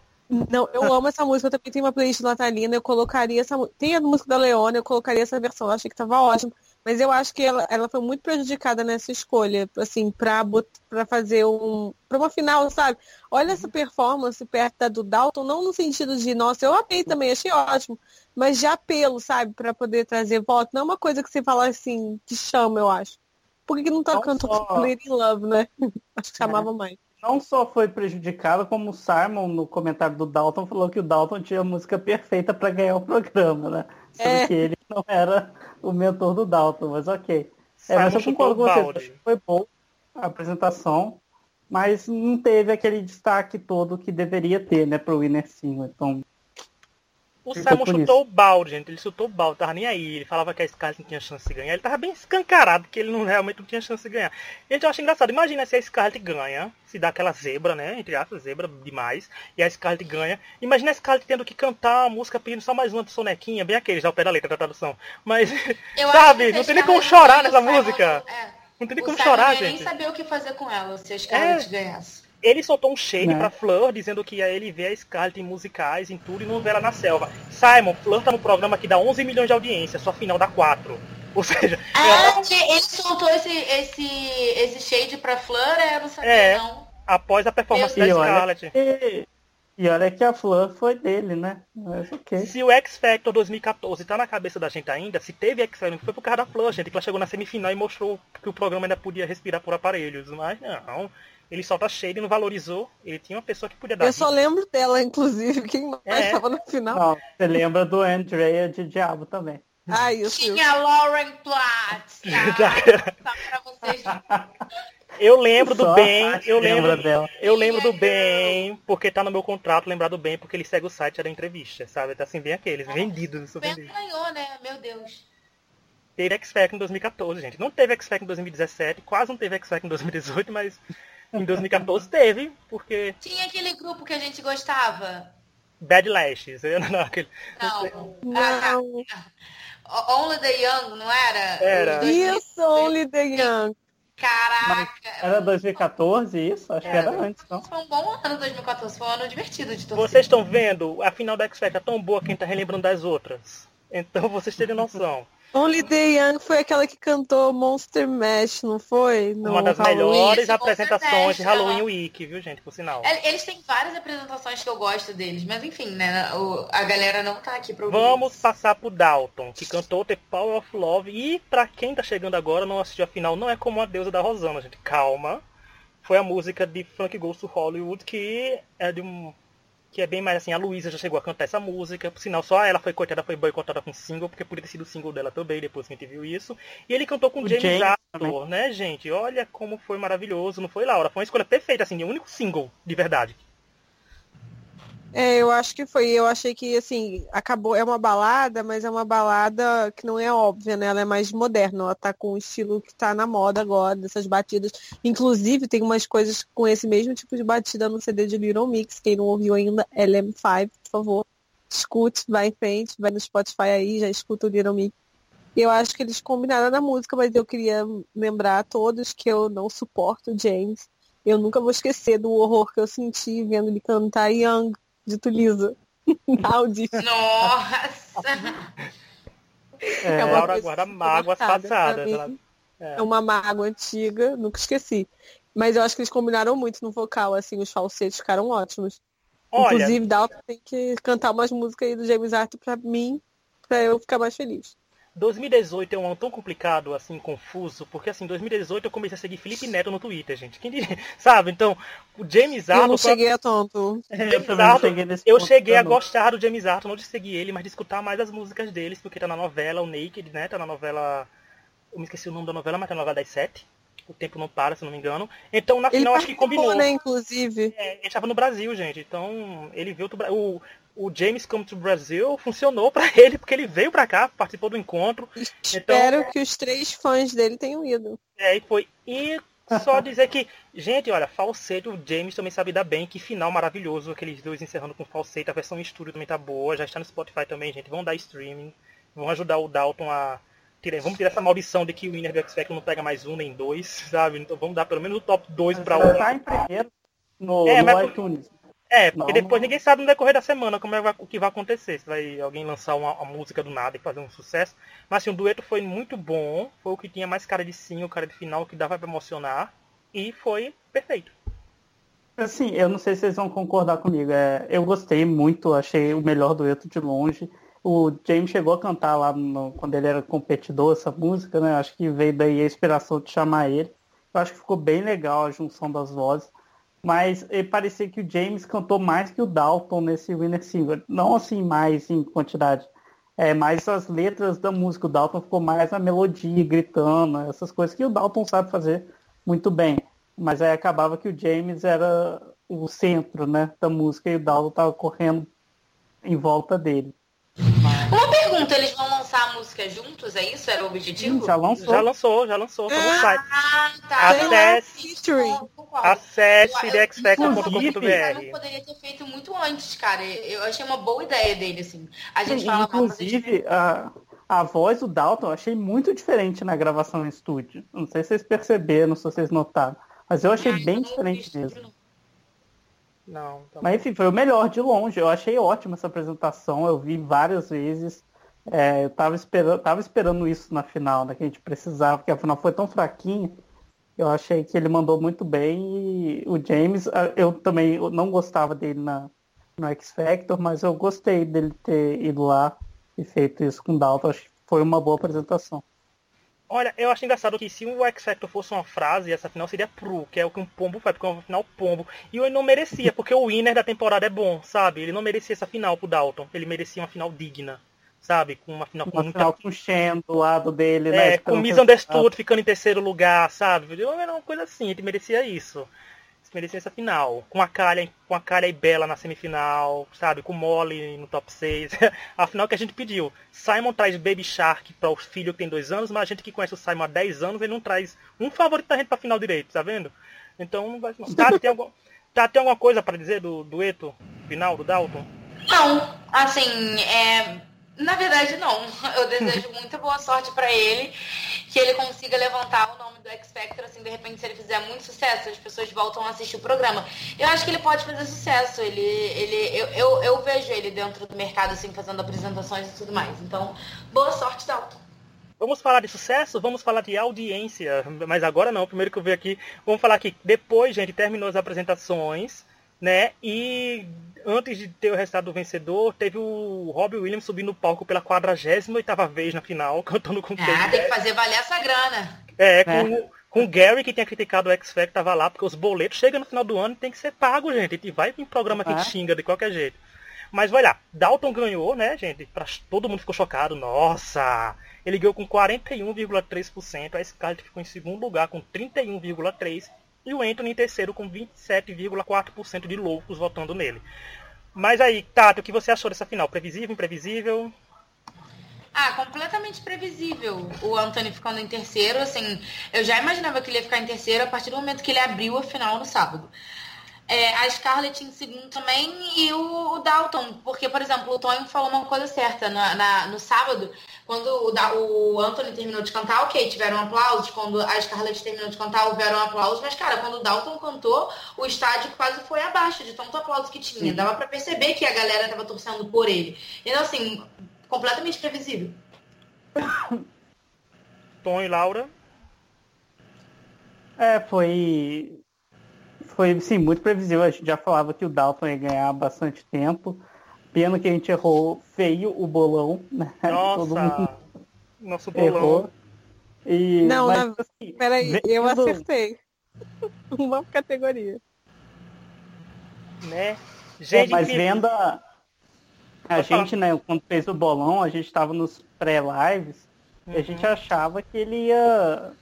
Não, eu amo essa música. Eu também tenho uma playlist natalina. Eu colocaria essa. Tem a música da Leona, eu colocaria essa versão. Eu achei que tava ótimo. Mas eu acho que ela, ela foi muito prejudicada nessa escolha, assim, pra, pra fazer um. pra uma final, sabe? Olha essa performance perto da do Dalton, não no sentido de, nossa, eu amei também, achei ótimo. Mas de apelo, sabe? Pra poder trazer voto. Não é uma coisa que você fala assim, que chama, eu acho. Por que, que não tá cantando Lady Love, né? Acho que chamava mais. Não só foi prejudicado, como o Simon, no comentário do Dalton, falou que o Dalton tinha a música perfeita para ganhar o programa, né? Sendo É. que ele não era o mentor do Dalton, mas ok. É, mas eu concordo com que foi boa a apresentação, mas não teve aquele destaque todo que deveria ter, né, pro Winner Single. Então, O Ficou Simon chutou o balde, gente. Ele chutou o balde, tava nem aí. Ele falava que a Scarlett não tinha chance de ganhar. Ele tava bem escancarado que ele não realmente não tinha chance de ganhar. Gente, eu acho engraçado. Imagina se a Scarlett ganha, se dá aquela zebra, né? Entre aspas, zebra demais. E a Scarlett ganha. Imagina a Scarlett tendo que cantar a música pedindo só mais uma de sonequinha, bem aquele, já o pé da letra da tradução. Mas, Eu sabe, que não tem nem como chorar nessa música. é. Não tem nem como Simon chorar, ia nem gente. saber o que fazer com ela se a Scarlett É. ganhasse. Ele soltou um shade Né? pra Fleur, dizendo que ia ele ver a Scarlett em musicais, em tudo, e não vê ela na selva. Simon, Fleur tá no programa que dá 11 milhões de audiência, sua final dá 4. Ou seja, ela- Ah, ele ele soltou esse, esse, esse shade pra Fleur, é, eu não sabia É. não. após a performance da e olha, Scarlett. que, e olha que a Flor foi dele, né? Mas ok. Se o X Factor 2014 tá na cabeça da gente ainda, se teve X Factor, foi por causa da Fleur, gente, que ela chegou na semifinal e mostrou que o programa ainda podia respirar por aparelhos. Mas não, ele solta cheio e não valorizou. Ele tinha uma pessoa que podia dar. Eu só lembro dela, inclusive. Quem mais É. tava no final? Não, você lembra do Andrea de Diabo também. Ah, isso. Tinha Lauren Platt, tá? Só pra vocês. Eu lembro do Só bem, Tati eu lembra lembro, dela. eu lembro do bem, porque tá no meu contrato lembrar do bem, porque ele segue o site da entrevista, sabe? Tá assim, bem aqueles, vendidos, sou Ben vendido. ganhou, né? Meu Deus. Teve X Factor em 2014, gente. Não teve X Factor em 2017, quase não teve X Factor em 2018, mas em 2014 teve, porque Tinha aquele grupo que a gente gostava. Bad Lashes. eu não- aquele- Não. Ah, Não. tá. Only the Young, não era? Era. Isso, Only the Young. Caraca. Era 2014 isso? Acho que era Era. antes, não? Foi um bom ano 2014, foi um ano divertido de torcer. Vocês estão vendo? A final da X Factor é tão boa que a gente tá relembrando das outras. Então vocês terem noção. Only the Young foi aquela que cantou Monster Mash, não foi? No Uma das Halloween. melhores Isso, apresentações de com certeza. Halloween Week, viu, gente? Por sinal. Eles têm várias apresentações que eu gosto deles, mas enfim, né? o- a galera não tá aqui pra ouvir Vamos passar pro Dalton, que cantou The Power of Love. E pra quem tá chegando agora, não assistiu a final, não é como a deusa da Rosana, gente. Calma. Foi a música de Frank Goes to Hollywood, que é de um. Que é bem mais assim, a Luísa já chegou a cantar essa música, por sinal só ela foi coitada, foi boicotada com single, porque podia ter sido o single dela também, depois que a gente viu isso. E ele cantou com O James, James Arthur, né, gente? Olha como foi maravilhoso, não foi, Laura? Foi uma escolha perfeita, assim, o único single, de verdade. É, eu acho que foi. Eu achei que, assim, acabou. É uma balada, mas é uma balada que não é óbvia, né? Ela é mais moderna. Ela tá com o estilo que tá na moda agora, dessas batidas. Inclusive, tem umas coisas com esse mesmo tipo de batida no CD de Little Mix. Quem não ouviu ainda, LM5, por favor. Escute, vai em frente, vai no Spotify aí, já escuta o Little Mix. Eu acho que eles combinaram na música, mas eu queria lembrar a todos que eu não suporto o James. Eu nunca vou esquecer do horror que eu senti vendo ele cantar Young dito Lisa. Audi. Nossa! É, é uma Laura guarda mágoas passadas. Ela... É. é uma mágoa antiga, nunca esqueci. Mas eu acho que eles combinaram muito no vocal, assim, os falsetes ficaram ótimos. Olha, Inclusive, Dalton tem que cantar umas músicas aí do James Arthur pra mim, pra eu ficar mais feliz. 2018 é um ano tão complicado, assim, confuso, porque assim, 2018 eu comecei a seguir Felipe Neto no Twitter, gente. Quem diria? Sabe? Então, o James Arthur. Eu não cheguei a tonto. É, eu Arthur, cheguei Eu cheguei a gostar do James Arthur, não de seguir ele, mas de escutar mais as músicas deles, porque tá na novela, o Naked, né? Tá na novela. Eu me esqueci o nome da novela, mas tá na novela das sete. O tempo não para, se não me engano. Então, na ele final, acho que combinou. Né, inclusive. É, ele estava no Brasil, gente. Então, ele viu o, o James Come to Brasil funcionou para ele, porque ele veio para cá, participou do encontro. Espero então, que os três fãs dele tenham ido. É, e foi. E só dizer que, gente, olha, falsete, o James também sabe dar bem, que final maravilhoso, aqueles dois encerrando com falsete, a versão em estúdio também tá boa, já está no Spotify também, gente. Vão dar streaming, vão ajudar o Dalton a. Tirar, vamos tirar essa maldição de que o Winner do X não pega mais um nem dois, sabe? Então vamos dar pelo menos o top 2 para o. Tá em primeiro no, é, no iTunes. É, porque não, depois ninguém sabe no decorrer da semana como é o que vai acontecer. Se vai alguém lançar uma, uma, música do nada e fazer um sucesso. Mas assim, o dueto foi muito bom. Foi o que tinha mais cara de sim, o cara de final, que dava pra emocionar. E foi perfeito. Assim, eu não sei se vocês vão concordar comigo. É, eu gostei muito, achei o melhor dueto de longe. O James chegou a cantar lá no, quando ele era competidor essa música, né? Acho que veio daí a inspiração de chamar ele. Eu acho que ficou bem legal a junção das vozes mas parecia que o James cantou mais que o Dalton nesse Winner Single. Não assim mais em quantidade. É, mais as letras da música. O Dalton ficou mais na melodia, gritando, essas coisas que o Dalton sabe fazer muito bem. Mas aí acabava que o James era o centro né, da música e o Dalton estava correndo em volta dele. Pergunta, eles vão lançar a música juntos, é isso? Era o objetivo? Sim, já lançou. Já lançou, já lançou. Ah, tá. Acesse, acesse thexfactor.com.br. não poderia ter feito muito antes, cara. Eu achei uma boa ideia dele, assim. A gente Sim, fala Inclusive, a, a voz do Dalton eu achei muito diferente na gravação em estúdio. Não sei se vocês perceberam, se vocês notaram. Mas eu achei bem diferente mesmo. Não, tá Mas enfim, foi o melhor de longe. Eu achei ótima essa apresentação. Eu vi várias vezes. É, eu tava esperando, tava esperando isso na final, né, que a gente precisava, porque a final foi tão fraquinha. Eu achei que ele mandou muito bem. E o James, eu também não gostava dele na, no X Factor, mas eu gostei dele ter ido lá e feito isso com o Dalton. Acho que foi uma boa apresentação. Olha, eu acho engraçado que se o X Factor fosse uma frase, essa final seria Pru, que é o que um pombo faz, porque é uma final pombo. E ele não merecia, porque o winner da temporada é bom, sabe? Ele não merecia essa final pro Dalton. Ele merecia uma final digna, sabe? Com uma final com uma muita... final com o Shen do lado dele, é, né? Com o Misunderstood ficando em terceiro lugar, sabe? Era uma coisa assim, ele merecia isso merecia essa final. Com a Calha, com a Calha e Bela na semifinal, sabe? Com Molly no top 6. a final que a gente pediu. Simon traz Baby Shark para o filho que tem dois anos, mas a gente que conhece o Simon há 10 anos, ele não traz um favorito da gente pra final direito, tá vendo? Então não vai. Tá, tem, algum, tá, tem alguma coisa para dizer do dueto final do Dalton? Não, assim, é na verdade, não. Eu desejo muita boa sorte para ele, que ele consiga levantar o nome do X Factor, assim, de repente, se ele fizer muito sucesso, as pessoas voltam a assistir o programa. Eu acho que ele pode fazer sucesso. Ele, ele, eu, eu, eu vejo ele dentro do mercado, assim, fazendo apresentações e tudo mais. Então, boa sorte, Dalton. Vamos falar de sucesso? Vamos falar de audiência. Mas agora não, primeiro que eu vi aqui. Vamos falar que depois, gente, terminou as apresentações né? E antes de ter o resultado do vencedor, teve o Robbie Williams subindo no palco pela 48ª vez na final, cantando com Ah, tem que fazer valer essa grana. É, com, é. com o Gary, que tinha criticado o X-Factor, tava lá, porque os boletos chegam no final do ano e tem que ser pago, gente. E vai em programa que xinga de qualquer jeito. Mas vai lá, Dalton ganhou, né, gente? Pra, todo mundo ficou chocado. Nossa! Ele ganhou com 41,3%. A Scarlett ficou em segundo lugar com 31,3%. E o Anthony em terceiro com 27,4% de loucos votando nele. Mas aí, Tato, o que você achou dessa final? Previsível, imprevisível? Ah, completamente previsível o Anthony ficando em terceiro. Assim, eu já imaginava que ele ia ficar em terceiro a partir do momento que ele abriu a final no sábado. É, a Scarlett em segundo também e o, o, Dalton, porque, por exemplo, o Tony falou uma coisa certa na, na, no sábado, quando o, o, Anthony terminou de cantar, ok, tiveram aplausos, quando a Scarlett terminou de cantar, houveram aplausos, mas, cara, quando o Dalton cantou, o estádio quase foi abaixo de tanto aplauso que tinha. Dava para perceber que a galera tava torcendo por ele. Então, assim, completamente previsível. Tom e Laura? É, foi. Foi, sim, muito previsível. A gente já falava que o Dalton ia ganhar bastante tempo. Pena que a gente errou feio o bolão, né? Nossa! Nosso bolão. Errou. E, não, mas, na... assim, peraí, eu acertei. Uma categoria. Né? Gente, mas vendo a, a gente, né, quando fez o bolão, a gente estava nos pré-lives uhum. e a gente uhum. achava que ele ia,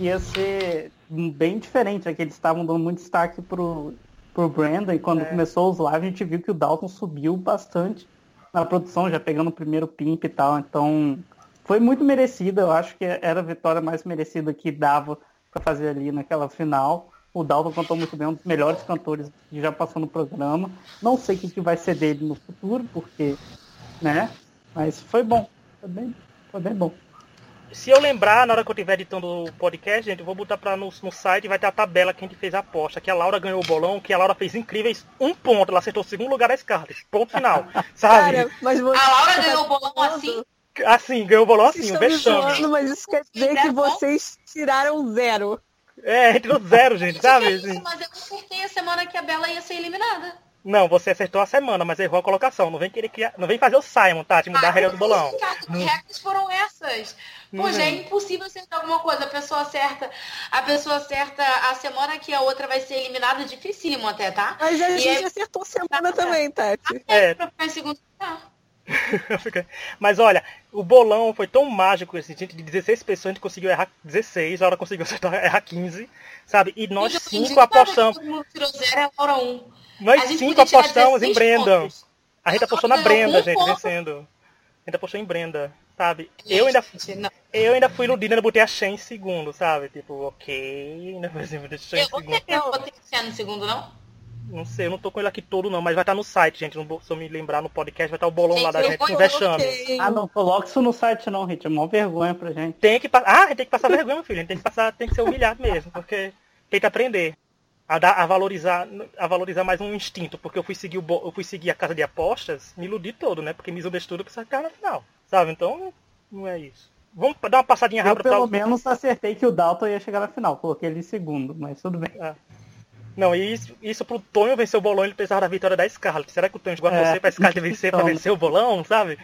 ia ser bem diferente, né, que eles estavam dando muito destaque pro, pro Brandon e quando é. começou os lives a gente viu que o Dalton subiu bastante na produção, já pegando o primeiro pimp e tal, então foi muito merecida, eu acho que era a vitória mais merecida que dava para fazer ali naquela final. O Dalton cantou muito bem, um dos melhores cantores que já passou no programa. Não sei o que vai ser dele no futuro, porque, né? Mas foi bom. Foi bem, foi bem bom. Se eu lembrar, na hora que eu estiver editando o podcast, gente, eu vou botar pra, no, no site e vai ter a tabela que a gente fez a aposta. Que a Laura ganhou o bolão, que a Laura fez incríveis um ponto. Ela acertou o segundo lugar da Scarlett. Ponto final. sabe? Cara, mas você a Laura tá ganhou o bolão assim? Assim, ganhou o bolão assim, um vexame. Mas isso quer dizer que vocês tiraram zero. É, entrou zero, gente, sabe? Isso, mas eu acertei a semana que a Bela ia ser eliminada. Não, você acertou a semana, mas errou a colocação. Não vem querer criar. Não vem fazer o Simon, tá? Te mudar ah, a regra do bolão. Que regras foram essas? Pô, já é impossível acertar alguma coisa. A pessoa acerta. A pessoa acerta a semana que a outra vai ser eliminada, dificílimo até, tá? Mas a gente acertou semana tá, também, Tati. É. Pra ficar em segundo lugar. Mas olha, o bolão foi tão mágico, assim, gente, de 16 pessoas a gente conseguiu errar 16, a hora conseguiu acertar, errar 15, sabe? E nós e cinco apostamos. Zero, nós cinco apostamos em Brenda. Pontos. A gente apostou na Brenda, gente, ponto. vencendo. A gente apostou em Brenda, sabe? Gente, eu ainda, eu ainda fui iludida, ainda botei a Shen em segundo, sabe? Tipo, ok, ainda fui em segundo. Eu não botei a Shen em segundo, não? Não sei, eu não tô com ele aqui todo não, mas vai estar tá no site, gente. se eu me lembrar no podcast, vai estar tá o bolão gente, lá da gente com vexame. Ah, não coloque isso no site não, gente. É uma vergonha pra gente. Tem que Ah, a gente tem que passar vergonha, meu filho. A gente tem que passar, tem que ser humilhado mesmo, porque tem que aprender. A, dar, a, valorizar, a valorizar mais um instinto, porque eu fui seguir o, eu fui seguir a casa de apostas, me iludi todo, né? Porque me tudo pra ficar na final. Sabe? Então, não é isso. Vamos dar uma passadinha rápida Eu pelo pra... menos acertei que o Dalton ia chegar na final. Coloquei ele em segundo, mas tudo bem. É. Não, e isso, isso pro Tonho vencer o bolão, ele precisava da vitória da Scarlett. Será que o Tonho jogou é, você pra Scarlett vencer então... pra vencer o bolão, sabe?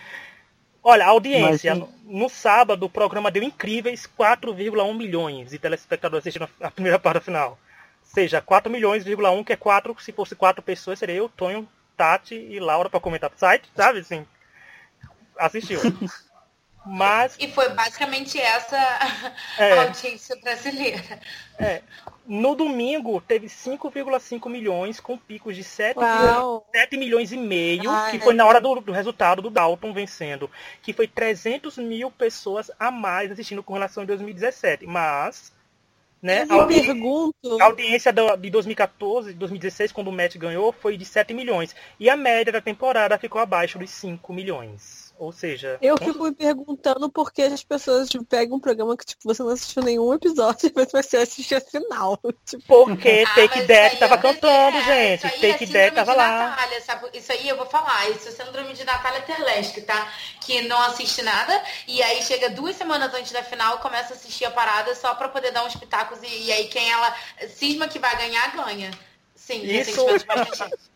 Olha, a audiência. No, no, sábado, o programa deu incríveis 4,1 milhões de telespectadores assistindo a primeira parte da final. Ou seja, 4 milhões,1, que é 4, se fosse 4 pessoas, seria eu, Tonho, Tati e Laura pra comentar pro site, sabe? Assim, assistiu. Mas... E foi basicamente essa é, a audiência brasileira. É. No domingo teve 5,5 milhões com picos de 7, 7 milhões e meio, Ai, que foi na hora do, do, resultado do Dalton vencendo. Que foi 300 mil pessoas a mais assistindo com relação a 2017. Mas, né, a, audi pergunto. a audiência de 2014, 2016, quando o Matt ganhou, foi de 7 milhões. E a média da temporada ficou abaixo dos 5 milhões. Ou seja. Eu fico me perguntando por que as pessoas tipo, pegam um programa que tipo, você não assistiu nenhum episódio e você assistir a final. Tipo... Porque ah, Take That tava cantando, é, gente. Take é That tava lá. Natália, sabe? Isso aí eu vou falar. Isso é síndrome de Natália Terlesque, tá? Que não assiste nada e aí chega duas semanas antes da final começa a assistir a parada só pra poder dar uns pitacos e, e aí quem ela cisma que vai ganhar, ganha. Sim, isso,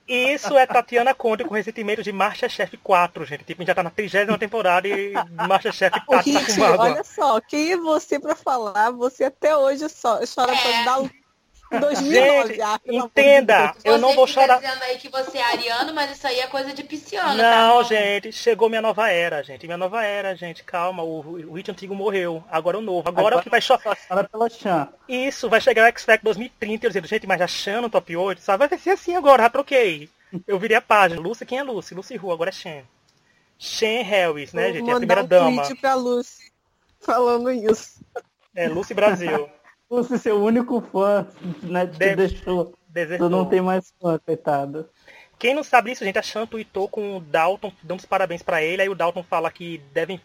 isso é Tatiana Conte com ressentimento de Masterchef 4, gente. Tipo, a gente já tá na trigésima temporada e Masterchef 4 tá com água. Olha só, quem é você pra falar? Você até hoje só chora é. pra dar 2009, Gente, ah, entenda, eu não vou chorar. dizendo aí que você é ariano, mas isso aí é coisa de pisciano. Não, tá? gente, chegou minha nova era, gente. Minha nova era, gente, calma. O, o hit antigo morreu. Agora é o novo. Agora, Agora é o que vai chorar. pela Chan. Isso, vai chegar o X-Factor 2030. Eu dizendo, gente, mas a Chan no top 8, sabe? Vai ser assim agora, já troquei. eu virei a página. Lucy, quem é Lucy? Lucy Ru, agora é Shen. Shen Harris, né, Vou gente? É a primeira um dama. tweet pra Lucy falando isso. É, Lucy Brasil. Fosse seu único fã, né? Que Deve- deixou. Desertou. Tu não tem mais fã, coitado. Quem não sabe isso, gente, a Chan tweetou com o Dalton, dando os parabéns pra ele, aí o Dalton fala que devem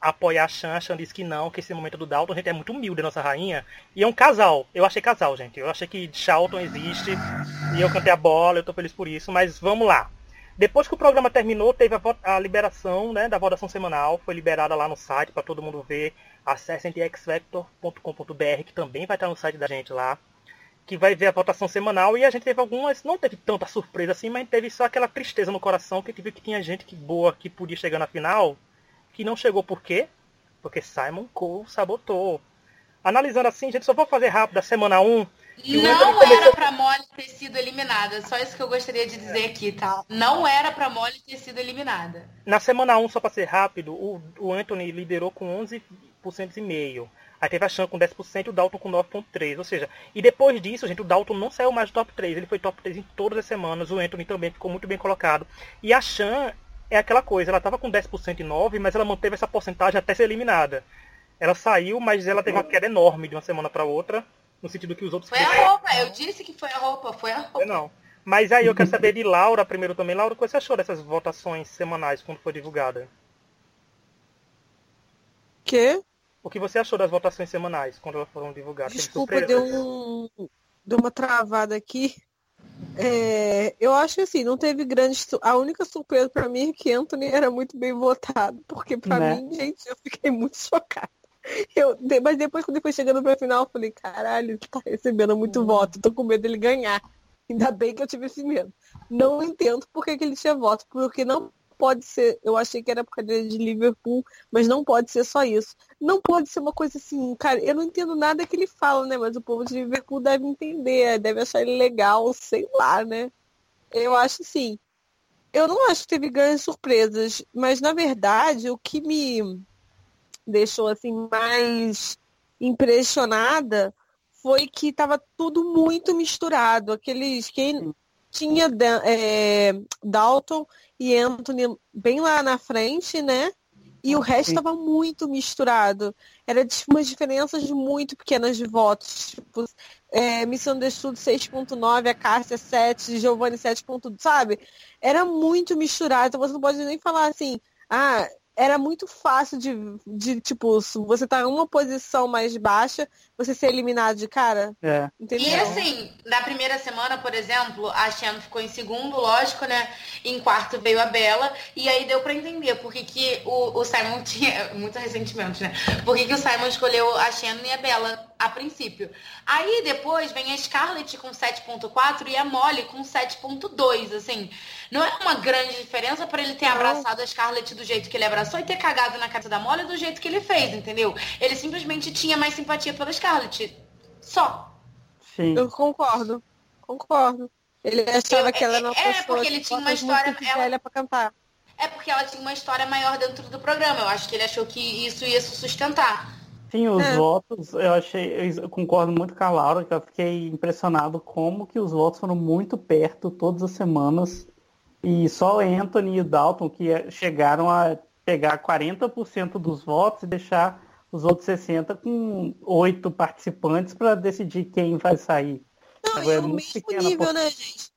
apoiar a Chan, a Chan diz que não, que esse momento do Dalton, gente, é muito humilde a nossa rainha, e é um casal, eu achei casal, gente, eu achei que Charlton existe, e eu cantei a bola, eu tô feliz por isso, mas vamos lá. Depois que o programa terminou, teve a, a liberação né, da votação semanal, foi liberada lá no site para todo mundo ver, acessem xfactor.com.br, que também vai estar no site da gente lá que vai ver a votação semanal e a gente teve algumas, não teve tanta surpresa assim, mas teve só aquela tristeza no coração que teve que tinha gente que boa que podia chegar na final, que não chegou por quê? Porque Simon Cole sabotou. Analisando assim, gente, só vou fazer rápido a semana 1. E o Anthony Não começou- era pra Molly ter sido eliminada. Só isso que eu gostaria de dizer aqui, tá? Não era pra Molly ter sido eliminada. Na semana 1, só para ser rápido, o, o Anthony liderou com 11% e meio. Aí teve a Chan com 10% e o Dalton com 9,3%. Ou seja, e depois disso, gente, o Dalton não saiu mais do top 3. Ele foi top 3 em todas as semanas. O Anthony também ficou muito bem colocado. E a Chan é aquela coisa, ela estava com 10% e 9%, mas ela manteve essa porcentagem até ser eliminada. Ela saiu, mas ela teve uma queda enorme de uma semana para outra. No sentido que os outros Foi a roupa. Eu disse que foi a roupa. Foi a roupa. não. Mas aí eu quero saber de Laura primeiro também. Laura, o que você achou dessas votações semanais quando foi divulgada? Que? O que você achou das votações semanais quando elas foram divulgadas? Desculpa, deu, um, deu uma travada aqui. É, eu acho que assim, não teve grande. A única surpresa pra mim é que Anthony era muito bem votado. Porque pra Né? mim, gente, eu fiquei muito chocada. Eu, mas depois, quando ele foi chegando pra final, eu falei, caralho, ele tá recebendo muito voto. Tô com medo dele ganhar. Ainda bem que eu tive esse medo. Não entendo por que, que ele tinha voto. Porque não pode ser. Eu achei que era por causa de Liverpool, mas não pode ser só isso. Não pode ser uma coisa assim, cara, eu não entendo nada que ele fala, né? Mas o povo de Liverpool deve entender, deve achar ele legal, sei lá, né? Eu acho assim. Eu não acho que teve grandes surpresas, mas na verdade o que me deixou assim mais impressionada foi que estava tudo muito misturado. Aqueles quem tinha é, Dalton e Anthony bem lá na frente, né? E o resto estava muito misturado. Era de umas diferenças muito pequenas de votos. Tipo, é, Missão de Estudo 6.9, a Cássia 7, Giovanni 7. sabe? Era muito misturado. Então você não pode nem falar assim, ah, era muito fácil de, de tipo, se você tá em uma posição mais baixa, você ser eliminado de cara. É. Entendeu? E assim, na primeira semana, por exemplo, a Shen ficou em segundo, lógico, né? Em quarto veio a Bela. E aí deu pra entender porque que o, o Simon tinha. Muito ressentimento, né? Por que que o Simon escolheu a Shen e a Bela a princípio. Aí depois vem a Scarlett com 7.4 e a Molly com 7.2, assim. Não é uma grande diferença para ele ter Não. abraçado a Scarlett do jeito que ele abraçou e ter cagado na casa da Molly do jeito que ele fez, entendeu? Ele simplesmente tinha mais simpatia pela Scarlett. Só. Sim. Eu concordo. Concordo. Ele achava Eu- que ela era uma é, pessoa porque ele tinha uma história- muito ela- velha pra cantar. É porque ela tinha uma história maior dentro do programa. Eu acho que ele achou que isso ia se sustentar. Sim, os É. votos, eu achei, eu concordo muito com a Laura, que eu fiquei impressionado como que os votos foram muito perto todas as semanas. E só o Anthony e o Dalton que eh, chegaram a pegar 40% dos votos e deixar os outros 60 com oito participantes para decidir quem vai sair. Não, Agora, é no muito mesmo pequena nível, né, gente?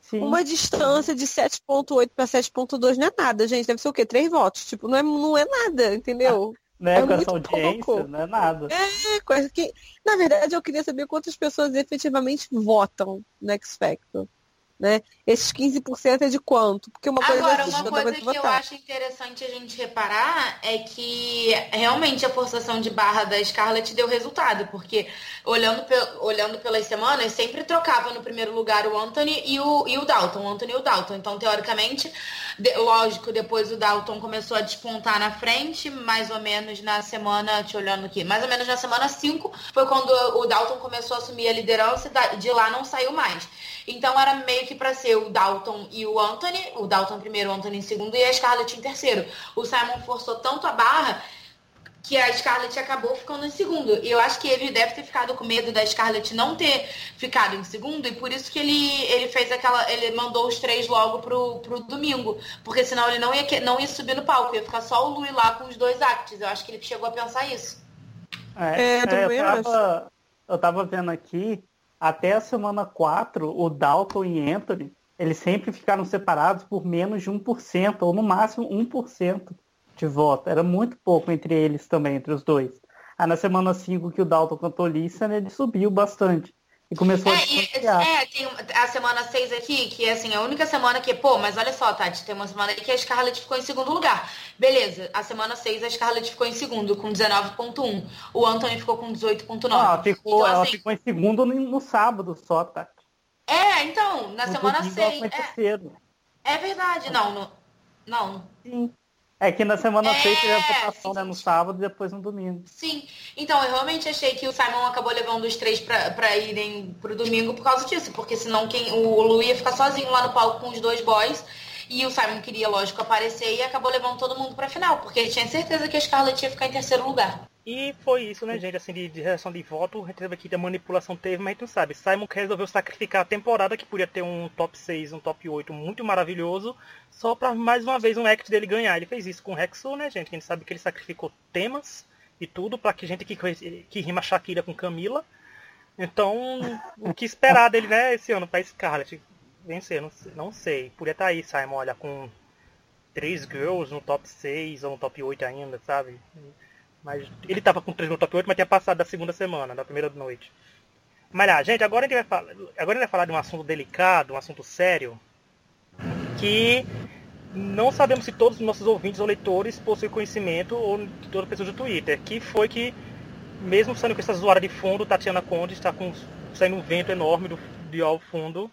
Sim, Uma distância de 7.8 para 7.2 não é nada, gente. Deve ser o quê? Três votos. Tipo, não é, não é nada, entendeu? né, é com essa audiência, pouco. não é nada. É coisa que. Na verdade, eu queria saber quantas pessoas efetivamente votam no X Factor. Né? Esses 15% é de quanto? Porque uma coisa Agora, uma coisa que eu acho interessante a gente reparar é que realmente a forçação de barra da Scarlett deu resultado, porque olhando, pe- olhando pelas semanas, sempre trocava no primeiro lugar o Anthony e o, e o Dalton, o Anthony e o Dalton. Então, teoricamente, de- lógico, depois o Dalton começou a despontar na frente, mais ou menos na semana, te olhando aqui, mais ou menos na semana 5 foi quando o Dalton começou a assumir a liderança e de lá não saiu mais. Então era meio que pra ser o Dalton e o Anthony, o Dalton primeiro, o Anthony em segundo e a Scarlett em terceiro. O Simon forçou tanto a barra que a Scarlett acabou ficando em segundo. E eu acho que ele deve ter ficado com medo da Scarlett não ter ficado em segundo, e por isso que ele, ele fez aquela. Ele mandou os três logo pro, pro domingo. Porque senão ele não ia, não ia subir no palco, ia ficar só o Louis lá com os dois actos. Eu acho que ele chegou a pensar isso. É, é, é eu, tava, eu tava vendo aqui, até a semana 4, o Dalton e Anthony, eles sempre ficaram separados por menos de 1%, ou no máximo 1% de voto. Era muito pouco entre eles também, entre os dois. Aí na semana 5 que o Dalton cantou Listen, ele subiu bastante. E começou é, a É, tem a semana 6 aqui, que é assim, a única semana que, pô, mas olha só, Tati, tem uma semana aí que a Scarlett ficou em segundo lugar. Beleza, a semana 6 a Scarlett ficou em segundo, com 19.1. O Anthony ficou com 18.9. Ah, ela ficou, então, ela assim, ficou em segundo no, no, sábado só, Tati. É, então, na no semana 6. É, é verdade, não, no, não. Sim. É que na semana é, 6 teve a votação, né? No sábado e depois no domingo. Sim. Então, eu realmente achei que o Simon acabou levando os três pra, pra irem pro domingo por causa disso. Porque senão quem, o Lu ia ficar sozinho lá no palco com os dois boys. E o Simon queria, lógico, aparecer e acabou levando todo mundo pra final. Porque ele tinha certeza que a Scarlett ia ficar em terceiro lugar. E foi isso, né, gente? Assim, de, de reação de voto, a gente teve aqui da manipulação teve, mas a gente não sabe. Simon resolveu sacrificar a temporada, que podia ter um top 6, um top 8 muito maravilhoso, só pra mais uma vez um act dele ganhar. Ele fez isso com o Rexo, né, gente? A gente sabe que ele sacrificou temas e tudo pra que gente que, que rima Shakira com Camila. Então, o que esperar dele, né, esse ano pra Scarlett vencer? Não, não sei. Podia estar tá aí, Simon, olha, com três girls no top 6 ou no top 8 ainda, sabe? Mas ele tava com 3 no top 8, mas tinha passado da segunda semana, da primeira noite. Mas lá, gente, agora a gente vai falar, agora vai falar de um assunto delicado, um assunto sério, que não sabemos se todos os nossos ouvintes ou leitores possuem conhecimento ou de toda pessoa do Twitter, que foi que, mesmo saindo com essa zoada de fundo, Tatiana Conde está com saindo um vento enorme do, de ao fundo,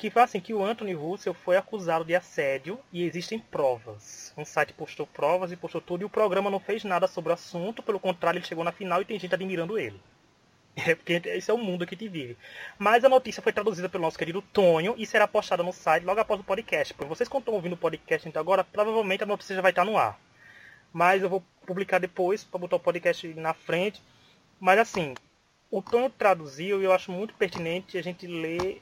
que foi assim que o Anthony Russell foi acusado de assédio e existem provas. Um site postou provas e postou tudo e o programa não fez nada sobre o assunto, pelo contrário, ele chegou na final e tem gente admirando ele. É porque esse é o mundo que te vive. Mas a notícia foi traduzida pelo nosso querido Tonho e será postada no site logo após o podcast. Porque vocês que estão ouvindo o podcast então agora, provavelmente a notícia já vai estar no ar. Mas eu vou publicar depois para botar o podcast na frente. Mas assim, o Tonho traduziu e eu acho muito pertinente a gente ler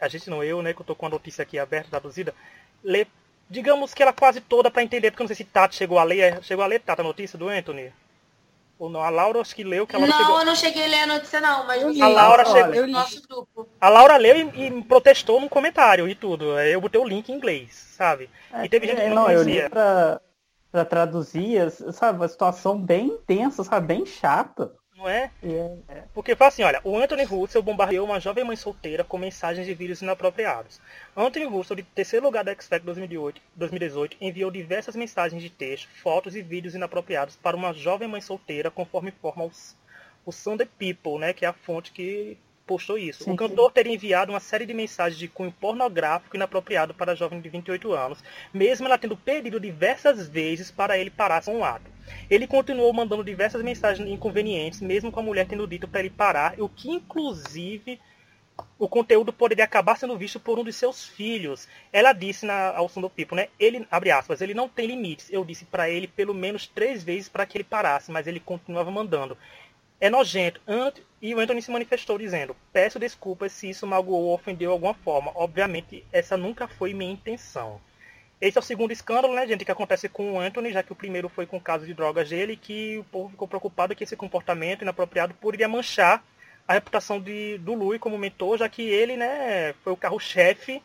a gente não, eu, né, que eu tô com a notícia aqui aberta, traduzida, ler, digamos que ela quase toda para entender, porque eu não sei se Tati chegou a ler, é, chegou a ler, Tata, a notícia do Anthony? Ou não, a Laura acho que leu que ela não, chegou... eu não cheguei a ler a notícia não, mas a Laura chegou eu nosso grupo. A Laura leu e, e, protestou num comentário e tudo. Eu botei o link em inglês, sabe? É, e teve gente que não, não eu li pra, pra traduzir, sabe, uma situação bem intensa, sabe, bem chata. Não é? é? Porque foi assim, olha, o Anthony Russell bombardeou uma jovem mãe solteira com mensagens de vídeos inapropriados. Anthony Russell, de terceiro lugar da X Factor 2018, enviou diversas mensagens de texto, fotos e vídeos inapropriados para uma jovem mãe solteira, conforme informa os, o Sunday People, né, que é a fonte que postou isso. Sim, o cantor teria enviado uma série de mensagens de cunho pornográfico inapropriado para a jovem de 28 anos, mesmo ela tendo pedido diversas vezes para ele parar com o ato. Ele continuou mandando diversas mensagens inconvenientes, mesmo com a mulher tendo dito para ele parar, o que inclusive o conteúdo poderia acabar sendo visto por um de seus filhos. Ela disse na, ao Som do People, né? Ele, abre aspas, ele não tem limites. Eu disse para ele pelo menos três vezes para que ele parasse, mas ele continuava mandando. É nojento. E o Anthony se manifestou dizendo: Peço desculpas se isso magoou ou ofendeu de alguma forma. Obviamente, essa nunca foi minha intenção. Esse é o segundo escândalo, né, gente, que acontece com o Anthony, já que o primeiro foi com o caso de drogas dele, que o povo ficou preocupado que esse comportamento inapropriado poderia manchar a reputação de, do Louis como mentor, já que ele, né, foi o carro-chefe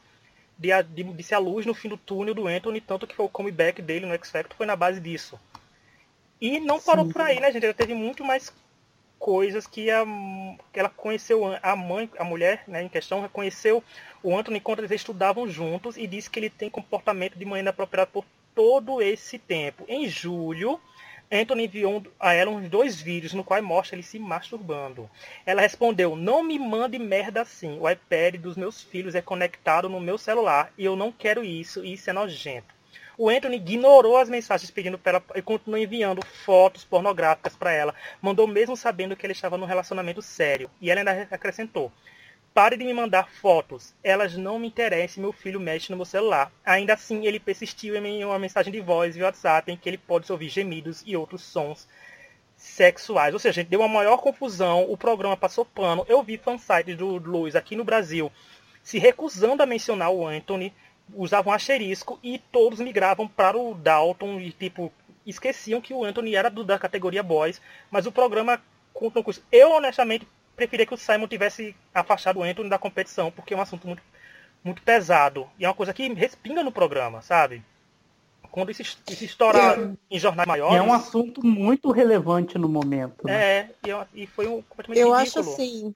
de, de, de ser a luz no fim do túnel do Anthony, tanto que foi o comeback dele no X Factor foi na base disso. E não parou Sim. por aí, né, gente? Ele teve muito mais coisas que, a, ela conheceu a mãe, a mulher né, em questão, reconheceu o Anthony enquanto eles estudavam juntos e disse que ele tem comportamento de mãe inapropriado por todo esse tempo. Em julho, Anthony enviou a ela uns dois vídeos no qual mostra ele se masturbando. Ela respondeu: Não me mande merda assim. O iPad dos meus filhos é conectado no meu celular e eu não quero isso. Isso é nojento. O Anthony ignorou as mensagens pedindo para ela e continuou enviando fotos pornográficas para ela. Mandou mesmo sabendo que ele estava num relacionamento sério. E ela ainda acrescentou: Pare de me mandar fotos. Elas não me interessam. Meu filho mexe no meu celular. Ainda assim, ele persistiu em uma mensagem de voz via WhatsApp em que ele pode ouvir gemidos e outros sons sexuais. Ou seja, deu uma maior confusão, o programa passou pano. Eu vi fansites do Luiz aqui no Brasil se recusando a mencionar o Anthony, usavam asterisco e todos migravam para o Dalton e tipo esqueciam que o Anthony era do, da categoria boys, mas o programa conta com isso. Eu honestamente preferia que o Simon tivesse afastado o Anthony da competição, porque é um assunto muito, muito pesado e é uma coisa que respinga no programa, sabe? quando isso, isso estoura é, em jornais maiores. É um assunto muito relevante no momento. Né? É, e, e foi um completamente Eu ridículo. acho assim.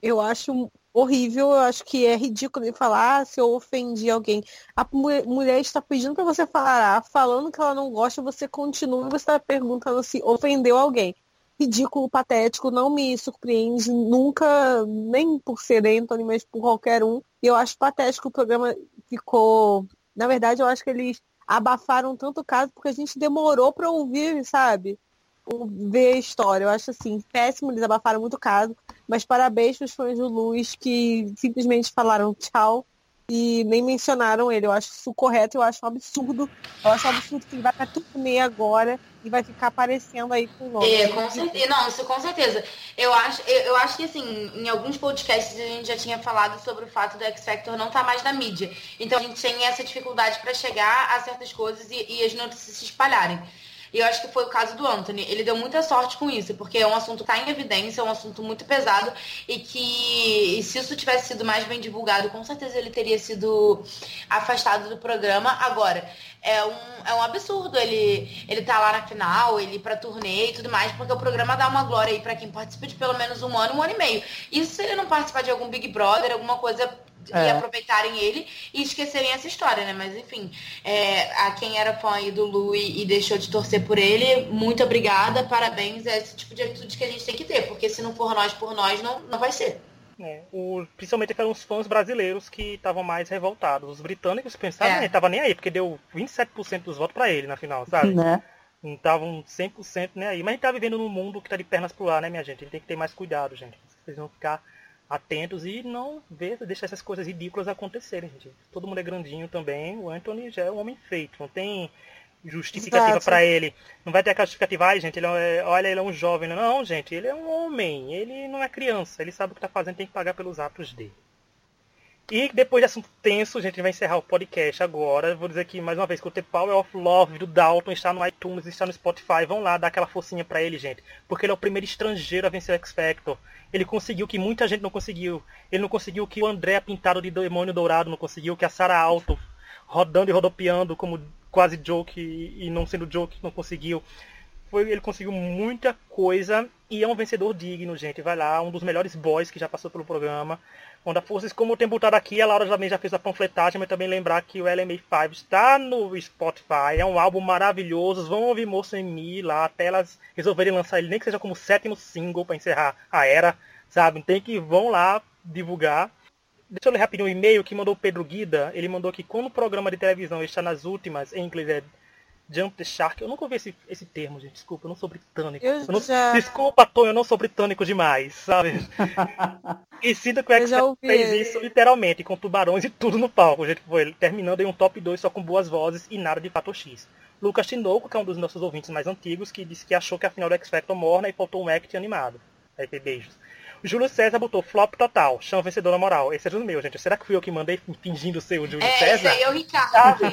Eu acho horrível, eu acho que é ridículo de falar ah, se eu ofendi alguém. A mulher está pedindo para você falar, falando que ela não gosta, você continua, você está perguntando se ofendeu alguém. Ridículo, patético, não me surpreende nunca, nem por ser Anthony, mas por qualquer um. E eu acho patético o programa ficou. Na verdade, eu acho que eles abafaram tanto o caso porque a gente demorou para ouvir, sabe? Ver a história. Eu acho assim, péssimo, eles abafaram muito o caso. Mas parabéns para os fãs do Luiz que simplesmente falaram tchau e nem mencionaram ele. Eu acho isso correto, eu acho um absurdo. Eu acho um absurdo que ele vai para turnê agora e vai ficar aparecendo aí com o nome. É, com certeza. Não, isso com certeza. Eu acho, eu, eu, acho que assim, em alguns podcasts a gente já tinha falado sobre o fato do X Factor não estar tá mais na mídia. Então a gente tem essa dificuldade para chegar a certas coisas e, e as notícias se espalharem. E eu acho que foi o caso do Anthony. Ele deu muita sorte com isso, porque é um assunto que está em evidência, é um assunto muito pesado e que e se isso tivesse sido mais bem divulgado, com certeza ele teria sido afastado do programa. Agora, é um, é um absurdo ele, ele tá lá na final, ele ir pra turnê e tudo mais, porque o programa dá uma glória aí para quem participa de pelo menos um ano, um ano e meio. Isso se ele não participar de algum Big Brother, alguma coisa é. e aproveitarem ele e esquecerem essa história, né? Mas enfim, é, a quem era fã aí do Lu e, e, deixou de torcer por ele, muito obrigada, parabéns. É esse tipo de atitude que a gente tem que ter, porque se não for nós por nós, não, não vai ser. É, o, principalmente eram os fãs brasileiros que estavam mais revoltados. Os britânicos pensavam, é. tava nem aí, porque deu 27% dos votos para ele na final, sabe? Né? Não estavam 100% nem aí. Mas a gente tá vivendo num mundo que tá de pernas pro ar, né, minha gente? A gente tem que ter mais cuidado, gente. Vocês vão ficar atentos e não ver, deixar essas coisas ridículas acontecerem, gente. Todo mundo é grandinho também, o Anthony já é um homem feito, não tem justificativa para ele. Não vai ter aquela justificativa, ai, gente, ele é, olha, ele é um jovem. Não, gente, ele é um homem, ele não é criança, ele sabe o que está fazendo, tem que pagar pelos atos dele. E depois de assunto tenso, a gente vai encerrar o podcast agora. Vou dizer aqui mais uma vez que o The Power of Love do Dalton está no iTunes, está no Spotify. Vão lá dar aquela forcinha para ele, gente. Porque ele é o primeiro estrangeiro a vencer o X Factor. Ele conseguiu que muita gente não conseguiu. Ele não conseguiu que o André pintado de demônio dourado não conseguiu, que a Sarah Alto rodando e rodopiando como quase joke e não sendo joke não conseguiu. Foi, ele conseguiu muita coisa e é um vencedor digno, gente. Vai lá, um dos melhores boys que já passou pelo programa. Onda Forces, como tenho botado aqui, a Laura também já fez a panfletagem, mas também lembrar que o LMA5 está no Spotify, é um álbum maravilhoso, vão ouvir Moço em Mi lá, até elas resolverem lançar ele, nem que seja como sétimo single para encerrar a era, sabe? Tem que vão lá divulgar. Deixa eu ler rapidinho o e-mail que mandou o Pedro Guida, ele mandou que quando o programa de televisão está nas últimas, em inglês é Jump the Shark. Eu nunca ouvi esse, esse termo, gente. Desculpa, eu não sou britânico. Eu não, já... Desculpa, Tom, eu não sou britânico demais, sabe? e sinto que o X fez isso literalmente, com tubarões e tudo no palco. Gente, foi terminando em um top 2 só com boas vozes e nada de fator X. Lucas Tinoco, que é um dos nossos ouvintes mais antigos, que disse que achou que a final do X Factor morna e faltou um act animado. Aí foi beijos. O Júlio César botou flop total, chão vencedor na moral. Esse é o meu, gente. Será que fui eu que mandei fingindo ser o Júlio é, César? É, esse aí é o Ricardo.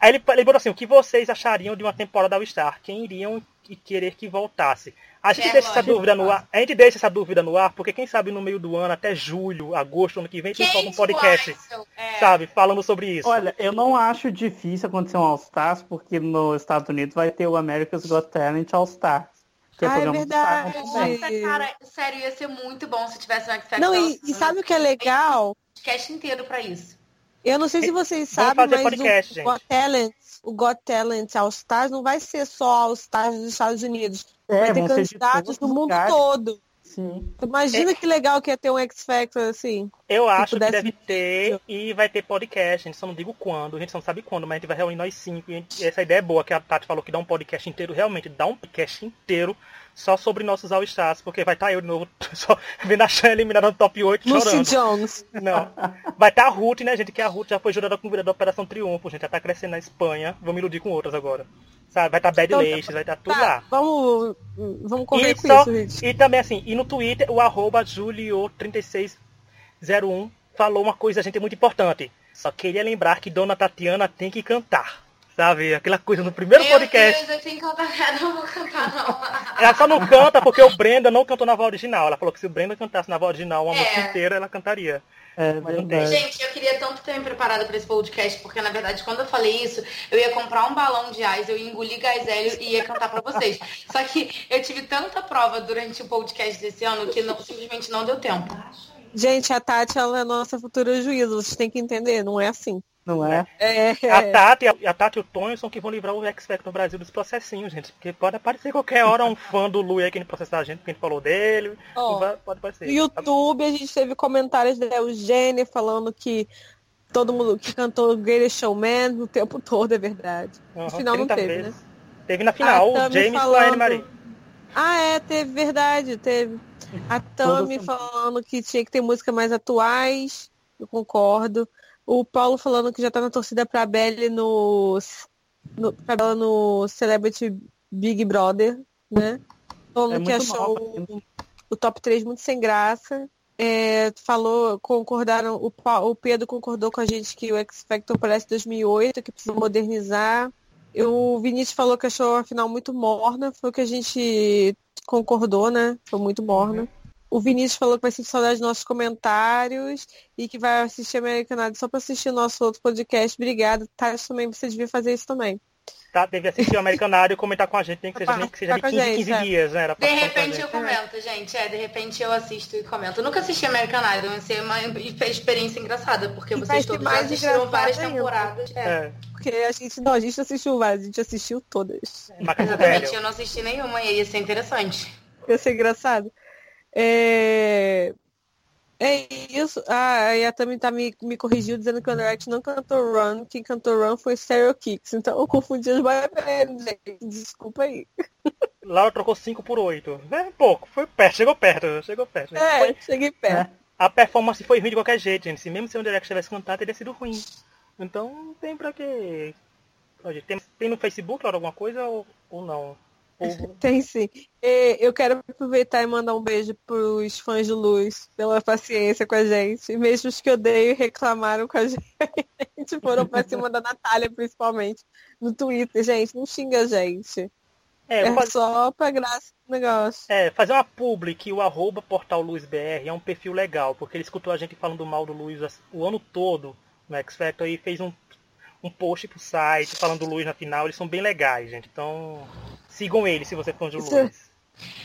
Aí ele, ele botou assim, o que vocês achariam de uma temporada All Star? Quem iriam querer que voltasse? A gente é deixa essa dúvida no ar. A gente deixa essa dúvida no ar, porque quem sabe no meio do ano, até julho, agosto, ano que vem, tem um podcast, é. sabe, falando sobre isso. Olha, eu não acho difícil acontecer um All Stars, porque nos Estados Unidos vai ter o America's Got Talent All Stars. Que é ah, é verdade. Nossa, cara, sério, ia ser muito bom se tivesse um X Não, e, e sabe o que é legal? Cast inteiro pra isso. Eu não sei se vocês sabem, mas podcast, o, Got Talent, o Got Talent All Stars não vai ser só All Stars dos Estados Unidos. É, vai ter candidatos do mundo lugares. todo. Sim. Imagina é. que legal que ia ter um X Factor assim. Eu acho que, que deve ter e vai ter podcast. A gente só não digo quando, a gente não sabe quando, mas a gente vai reunir nós cinco. E essa ideia é boa, que a Tati falou que dá um podcast inteiro, realmente dá um podcast inteiro só sobre nossos All-Stars, porque vai estar tá eu de novo só vendo a Chan eliminada no top 8 Lucy chorando. Jones. Não. Vai estar tá a Ruth, né, gente? Que a Ruth já foi jurada com vida da Operação Triunfo, gente. Já tá crescendo na Espanha. Vamos iludir com outras agora. Sabe? Vai estar Bad Então, vai estar tudo Tá, lá. vamos, vamos correr E, com só- isso, gente. e também assim, e no Twitter, o arroba Julio3601 falou uma coisa, gente, muito importante. Só queria lembrar que Dona Tatiana tem que cantar. Sabe? Aquela coisa no primeiro Meu podcast. Deus, eu tenho que cantar. Não vou cantar, não. Ela só não canta porque o Brenda não cantou na voz original. Ela falou que se o Brenda cantasse na voz original uma É. música inteira, ela cantaria. É Mas. Gente, eu queria tanto ter me preparado para esse podcast, porque na verdade, quando eu falei isso, eu ia comprar um balão de ás, eu ia engolir gás hélio e ia cantar para vocês. Só que eu tive tanta prova durante o podcast desse ano que não- simplesmente não deu tempo. Gente, a Tati ela é nossa futura juíza, vocês têm que entender, não é assim. Não é? É, A Tati, a Tati e o Tonho são que vão livrar o X Factor no Brasil dos processinhos, gente. Porque pode aparecer qualquer hora um fã do Lu aí querendo processar a gente, porque a gente falou dele. Vai- pode aparecer. No YouTube a gente teve comentários da Eugênia falando que todo mundo que cantou Greatest Showman o tempo todo, é verdade. Aham, No final não 30 teve, vezes. né? Teve na final, A o James a falando- Anne Marie. Ah, é, teve, verdade, teve. A Tami falando que tinha que ter música mais atuais, eu concordo. O Paulo falando que já tá na torcida pra Belly no, no, pra Bella no Celebrity Big Brother, né? Falando É que achou o, o top 3 muito sem graça. É, falou, concordaram, o, o Pedro concordou com a gente que o X Factor parece 2008, que precisa modernizar. O Vinícius falou que achou a final muito morna, foi o que a gente concordou, né? Foi muito morna. O Vinícius falou que vai sentir saudade dos nossos comentários e que vai assistir American Idol só para assistir o nosso outro podcast. Obrigada. Tati, também você devia fazer isso também. Tá, deve assistir o American Idol e comentar com a gente, nem que seja, Pra nem que seja de participar 15 com a 15 gente, é. dias, né? Era De repente eu comento, gente. É, de repente eu assisto e comento. Eu nunca assisti American Idol, vai ser uma experiência engraçada, porque E vocês todos assistiram várias ainda. temporadas. É. É, Porque a gente, não, a gente não assistiu várias, a gente assistiu todas. Exatamente, eu não assisti nenhuma e ia ser interessante. Ia ser engraçado. É... É isso. Ah, e a Tami tá me, me corrigiu dizendo que o Underact não cantou Run. Quem cantou Run foi Stereo Kicks. Então eu confundi os. Desculpa aí. Laura trocou 5 por 8. É pouco, foi perto, chegou perto, chegou perto. É, Foi- cheguei perto. A performance foi ruim de qualquer jeito, gente. Se mesmo se o Direct tivesse cantado, teria sido ruim. Então não tem pra quê. Tem, tem no Facebook Laura, alguma coisa ou, ou não? Tem sim. E eu quero aproveitar e mandar um beijo pros fãs de Luz pela paciência com a gente. Mesmo os que odeiam e reclamaram com a gente. Foram pra cima da Natália, principalmente. No Twitter, gente. Não xinga a gente. é, É fazer, só pra graça do negócio. é, fazer uma publi que o arroba portal é um perfil legal, porque ele escutou a gente falando mal do Luiz o ano todo no X Factor e fez um, um post pro site falando do Luiz na final. Eles são bem legais, gente. Então sigam ele se você for fã do Isso- Luiz.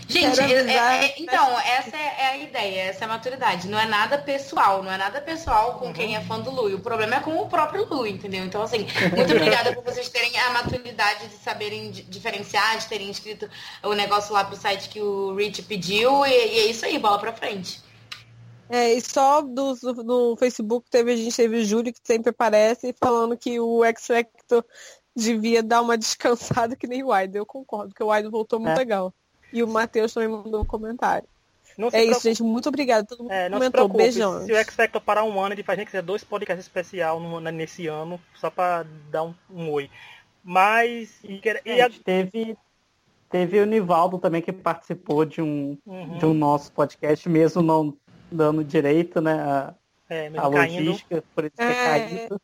Gente, é- é- então, essa é, é a ideia, essa é a maturidade. Não é nada pessoal, não é nada pessoal com quem é fã do Lu. O problema é com o próprio Lu, entendeu? Então, assim, muito obrigada por vocês terem a maturidade de saberem di- diferenciar, de terem escrito o negócio lá pro site que o Rich pediu. E, e é isso aí, bola pra frente. É, e só do, no Facebook teve, a gente teve o Júlio, que sempre aparece, falando que o X Factor devia dar uma descansada que nem o Idol. Eu concordo, que o Idol voltou muito É. legal. E o Matheus também mandou um comentário. Não se É isso, preocupe- gente. Muito obrigada. Todo mundo É, não se comentou. preocupe. Beijão. Se o X Factor parar um ano, ele faz nem que seja dois podcasts especial no- nesse ano, só pra dar um, um oi. Mas. E, quer- e a- Gente, teve, teve o Nivaldo também que participou de um, Uhum. de um nosso podcast, mesmo não dando direito, né? A, é, a mesmo caindo. logística, por isso que é É. caído.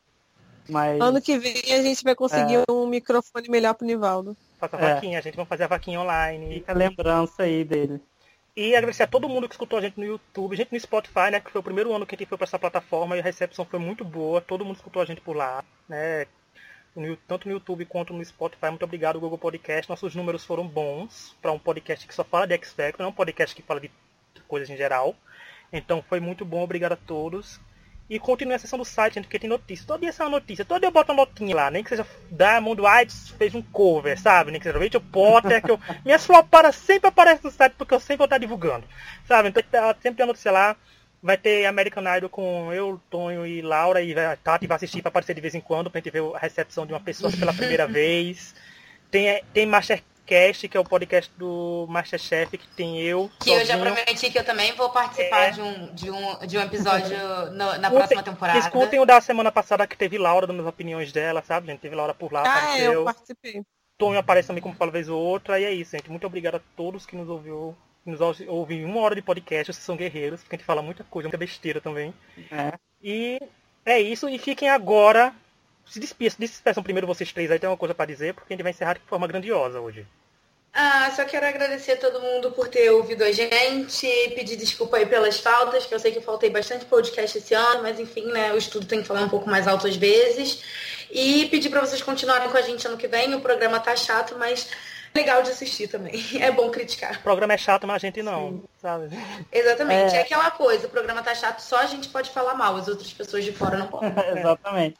Mas Ano que vem a gente vai conseguir um microfone melhor pro Nivaldo. Faça a É. vaquinha, a gente vai fazer a vaquinha online. fica a lembrança aí dele. E agradecer a todo mundo que escutou a gente no YouTube, a gente no Spotify, né? Que foi o primeiro ano que a gente foi para essa plataforma e a recepção foi muito boa. Todo mundo escutou a gente por lá, né? No- tanto no YouTube quanto no Spotify. Muito obrigado, Google Podcast. Nossos números foram bons para um podcast que só fala de X Factor, não é um podcast que fala de coisas em geral. Então foi muito bom, obrigado a todos. E continue a sessão do site, gente, porque tem notícia. Todo dia essa notícia, todo dia eu boto uma notinha lá, nem que seja Diamond White fez um cover, sabe? Nem que seja Rachel Potter, que eu. Minhas flopadas sempre aparecem no site porque eu sempre vou estar divulgando. Sabe? Então tá- sempre tem a notícia lá. Vai ter American Idol com eu, Tonho e Laura e a Tati vai assistir para aparecer de vez em quando, pra gente ver a recepção de uma pessoa pela primeira vez. Tem, tem Que é o podcast do Masterchef, que tem eu. Que eu já sozinho. prometi que eu também vou participar É. de, um, de, um, de um episódio no- na Escutem- próxima temporada. Escutem o da semana passada que teve Laura dando as opiniões dela, sabe, gente? Teve Laura por lá, Ah, apareceu. eu participei. Tonho aparece também como fala vez ou outra. E é isso, gente. Muito obrigado a todos que nos ouviu. Nos ouvem uma hora de podcast, vocês são guerreiros, porque a gente fala muita coisa, muita besteira também. É. E é isso, e fiquem agora. Se despeçam, despeçam primeiro vocês três aí, tem uma coisa para dizer, porque a gente vai encerrar de forma grandiosa hoje. Ah, só quero agradecer a todo mundo por ter ouvido a gente, pedir desculpa aí pelas faltas, que eu sei que eu faltei bastante podcast esse ano, mas enfim, né, o estudo tem que falar um pouco mais alto às vezes. E pedir para vocês continuarem com a gente ano que vem. O programa tá chato, mas legal de assistir também. É bom criticar. O programa é chato, mas a gente não, Sim. sabe? Exatamente. É... é... aquela coisa, o programa tá chato, só a gente pode falar mal, as outras pessoas de fora não podem. Exatamente.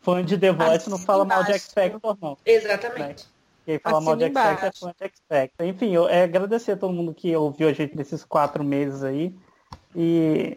Fã de The Voice assim não fala embaixo. mal de X Factor, não. Exatamente. Quem fala mal de X Factor é fã de X Factor. Enfim, eu é, agradecer a todo mundo que ouviu a gente nesses quatro meses aí. E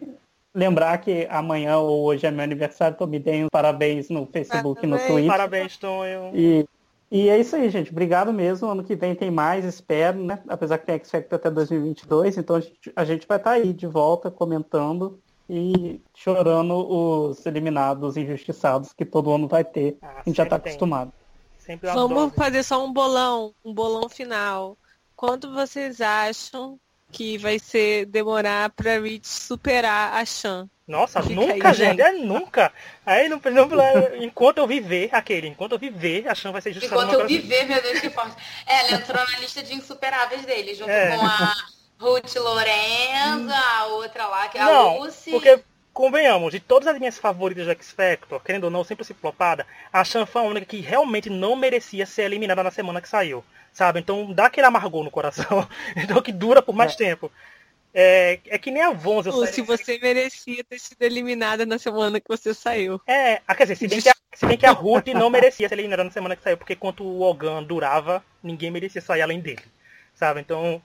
lembrar que amanhã ou hoje é meu aniversário, então me deem parabéns no Facebook e no Twitter. Parabéns, Tonho. E, e é isso aí, gente. Obrigado mesmo. Ano que vem tem mais, espero, né? Apesar que tem X Factor até 2022, então a gente, a gente vai estar tá aí de volta comentando e chorando os eliminados injustiçados que todo ano vai ter. Ah, a gente já está acostumado. Vamos fazer só um bolão, um bolão final. Quanto vocês acham que vai ser demorar pra Rich superar a Chan? Nossa, Fica nunca, aí, gente, é nunca. Aí não, não, enquanto eu viver, aquele, enquanto eu viver, a Chan vai ser justamente. Enquanto eu viver, meu Deus, que forte. É, ela entrou na lista de insuperáveis dele, junto é. com a Ruth Lorenza, a outra lá, que é a Lucy. Porque convenhamos, de todas as minhas favoritas do X Factor, querendo ou não, sempre se flopada, a Chan foi a única que realmente não merecia ser eliminada na semana que saiu. Sabe? Então dá aquele amargor no coração. então que dura por mais é. tempo. É, é que nem a Vonza. Ou se você merecia ter sido eliminada na semana que você saiu. É, ah, quer dizer, se bem, que a, se bem que a Ruth não merecia ser eliminada na semana que saiu, porque enquanto o Ogan durava, ninguém merecia sair além dele. Sabe? Então,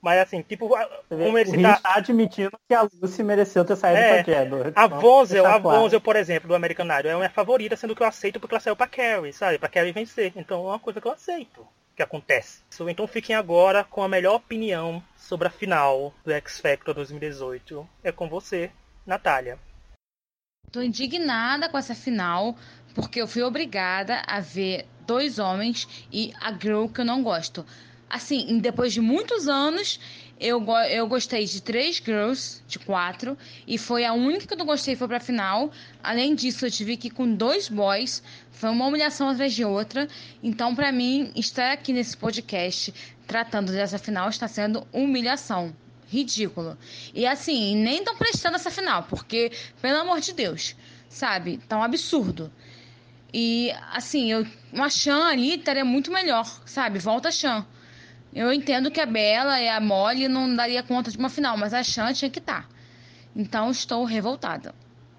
mas assim, tipo, como ele tá... tá admitindo que a Lucy mereceu ter saído é, pra Jeddah. A Vonzel, a Vonzel, por exemplo, do American Idol, é a minha favorita, sendo que eu aceito porque ela saiu pra Carrie, sabe? Pra Carrie vencer. Então é uma coisa que eu aceito que acontece. Então fiquem agora com a melhor opinião sobre a final do X Factor 2018. É com você, Natália. Tô indignada com essa final, porque eu fui obrigada a ver dois homens e a girl que eu não gosto assim, depois de muitos anos, eu, eu gostei de três girls, de quatro, e foi a única que eu não gostei foi pra final. Além disso, eu tive que ir com dois boys, foi uma humilhação atrás de outra. Então, para mim, estar aqui nesse podcast tratando dessa final está sendo humilhação. Ridículo. E assim, nem tão prestando essa final, porque, pelo amor de Deus, sabe? Tá um absurdo. E assim, eu, uma Chan ali estaria muito melhor, sabe? Volta a Chan. Eu entendo que a Bela e a Molly não daria conta de uma final, mas a Chan tinha que estar. Tá. Então estou revoltada.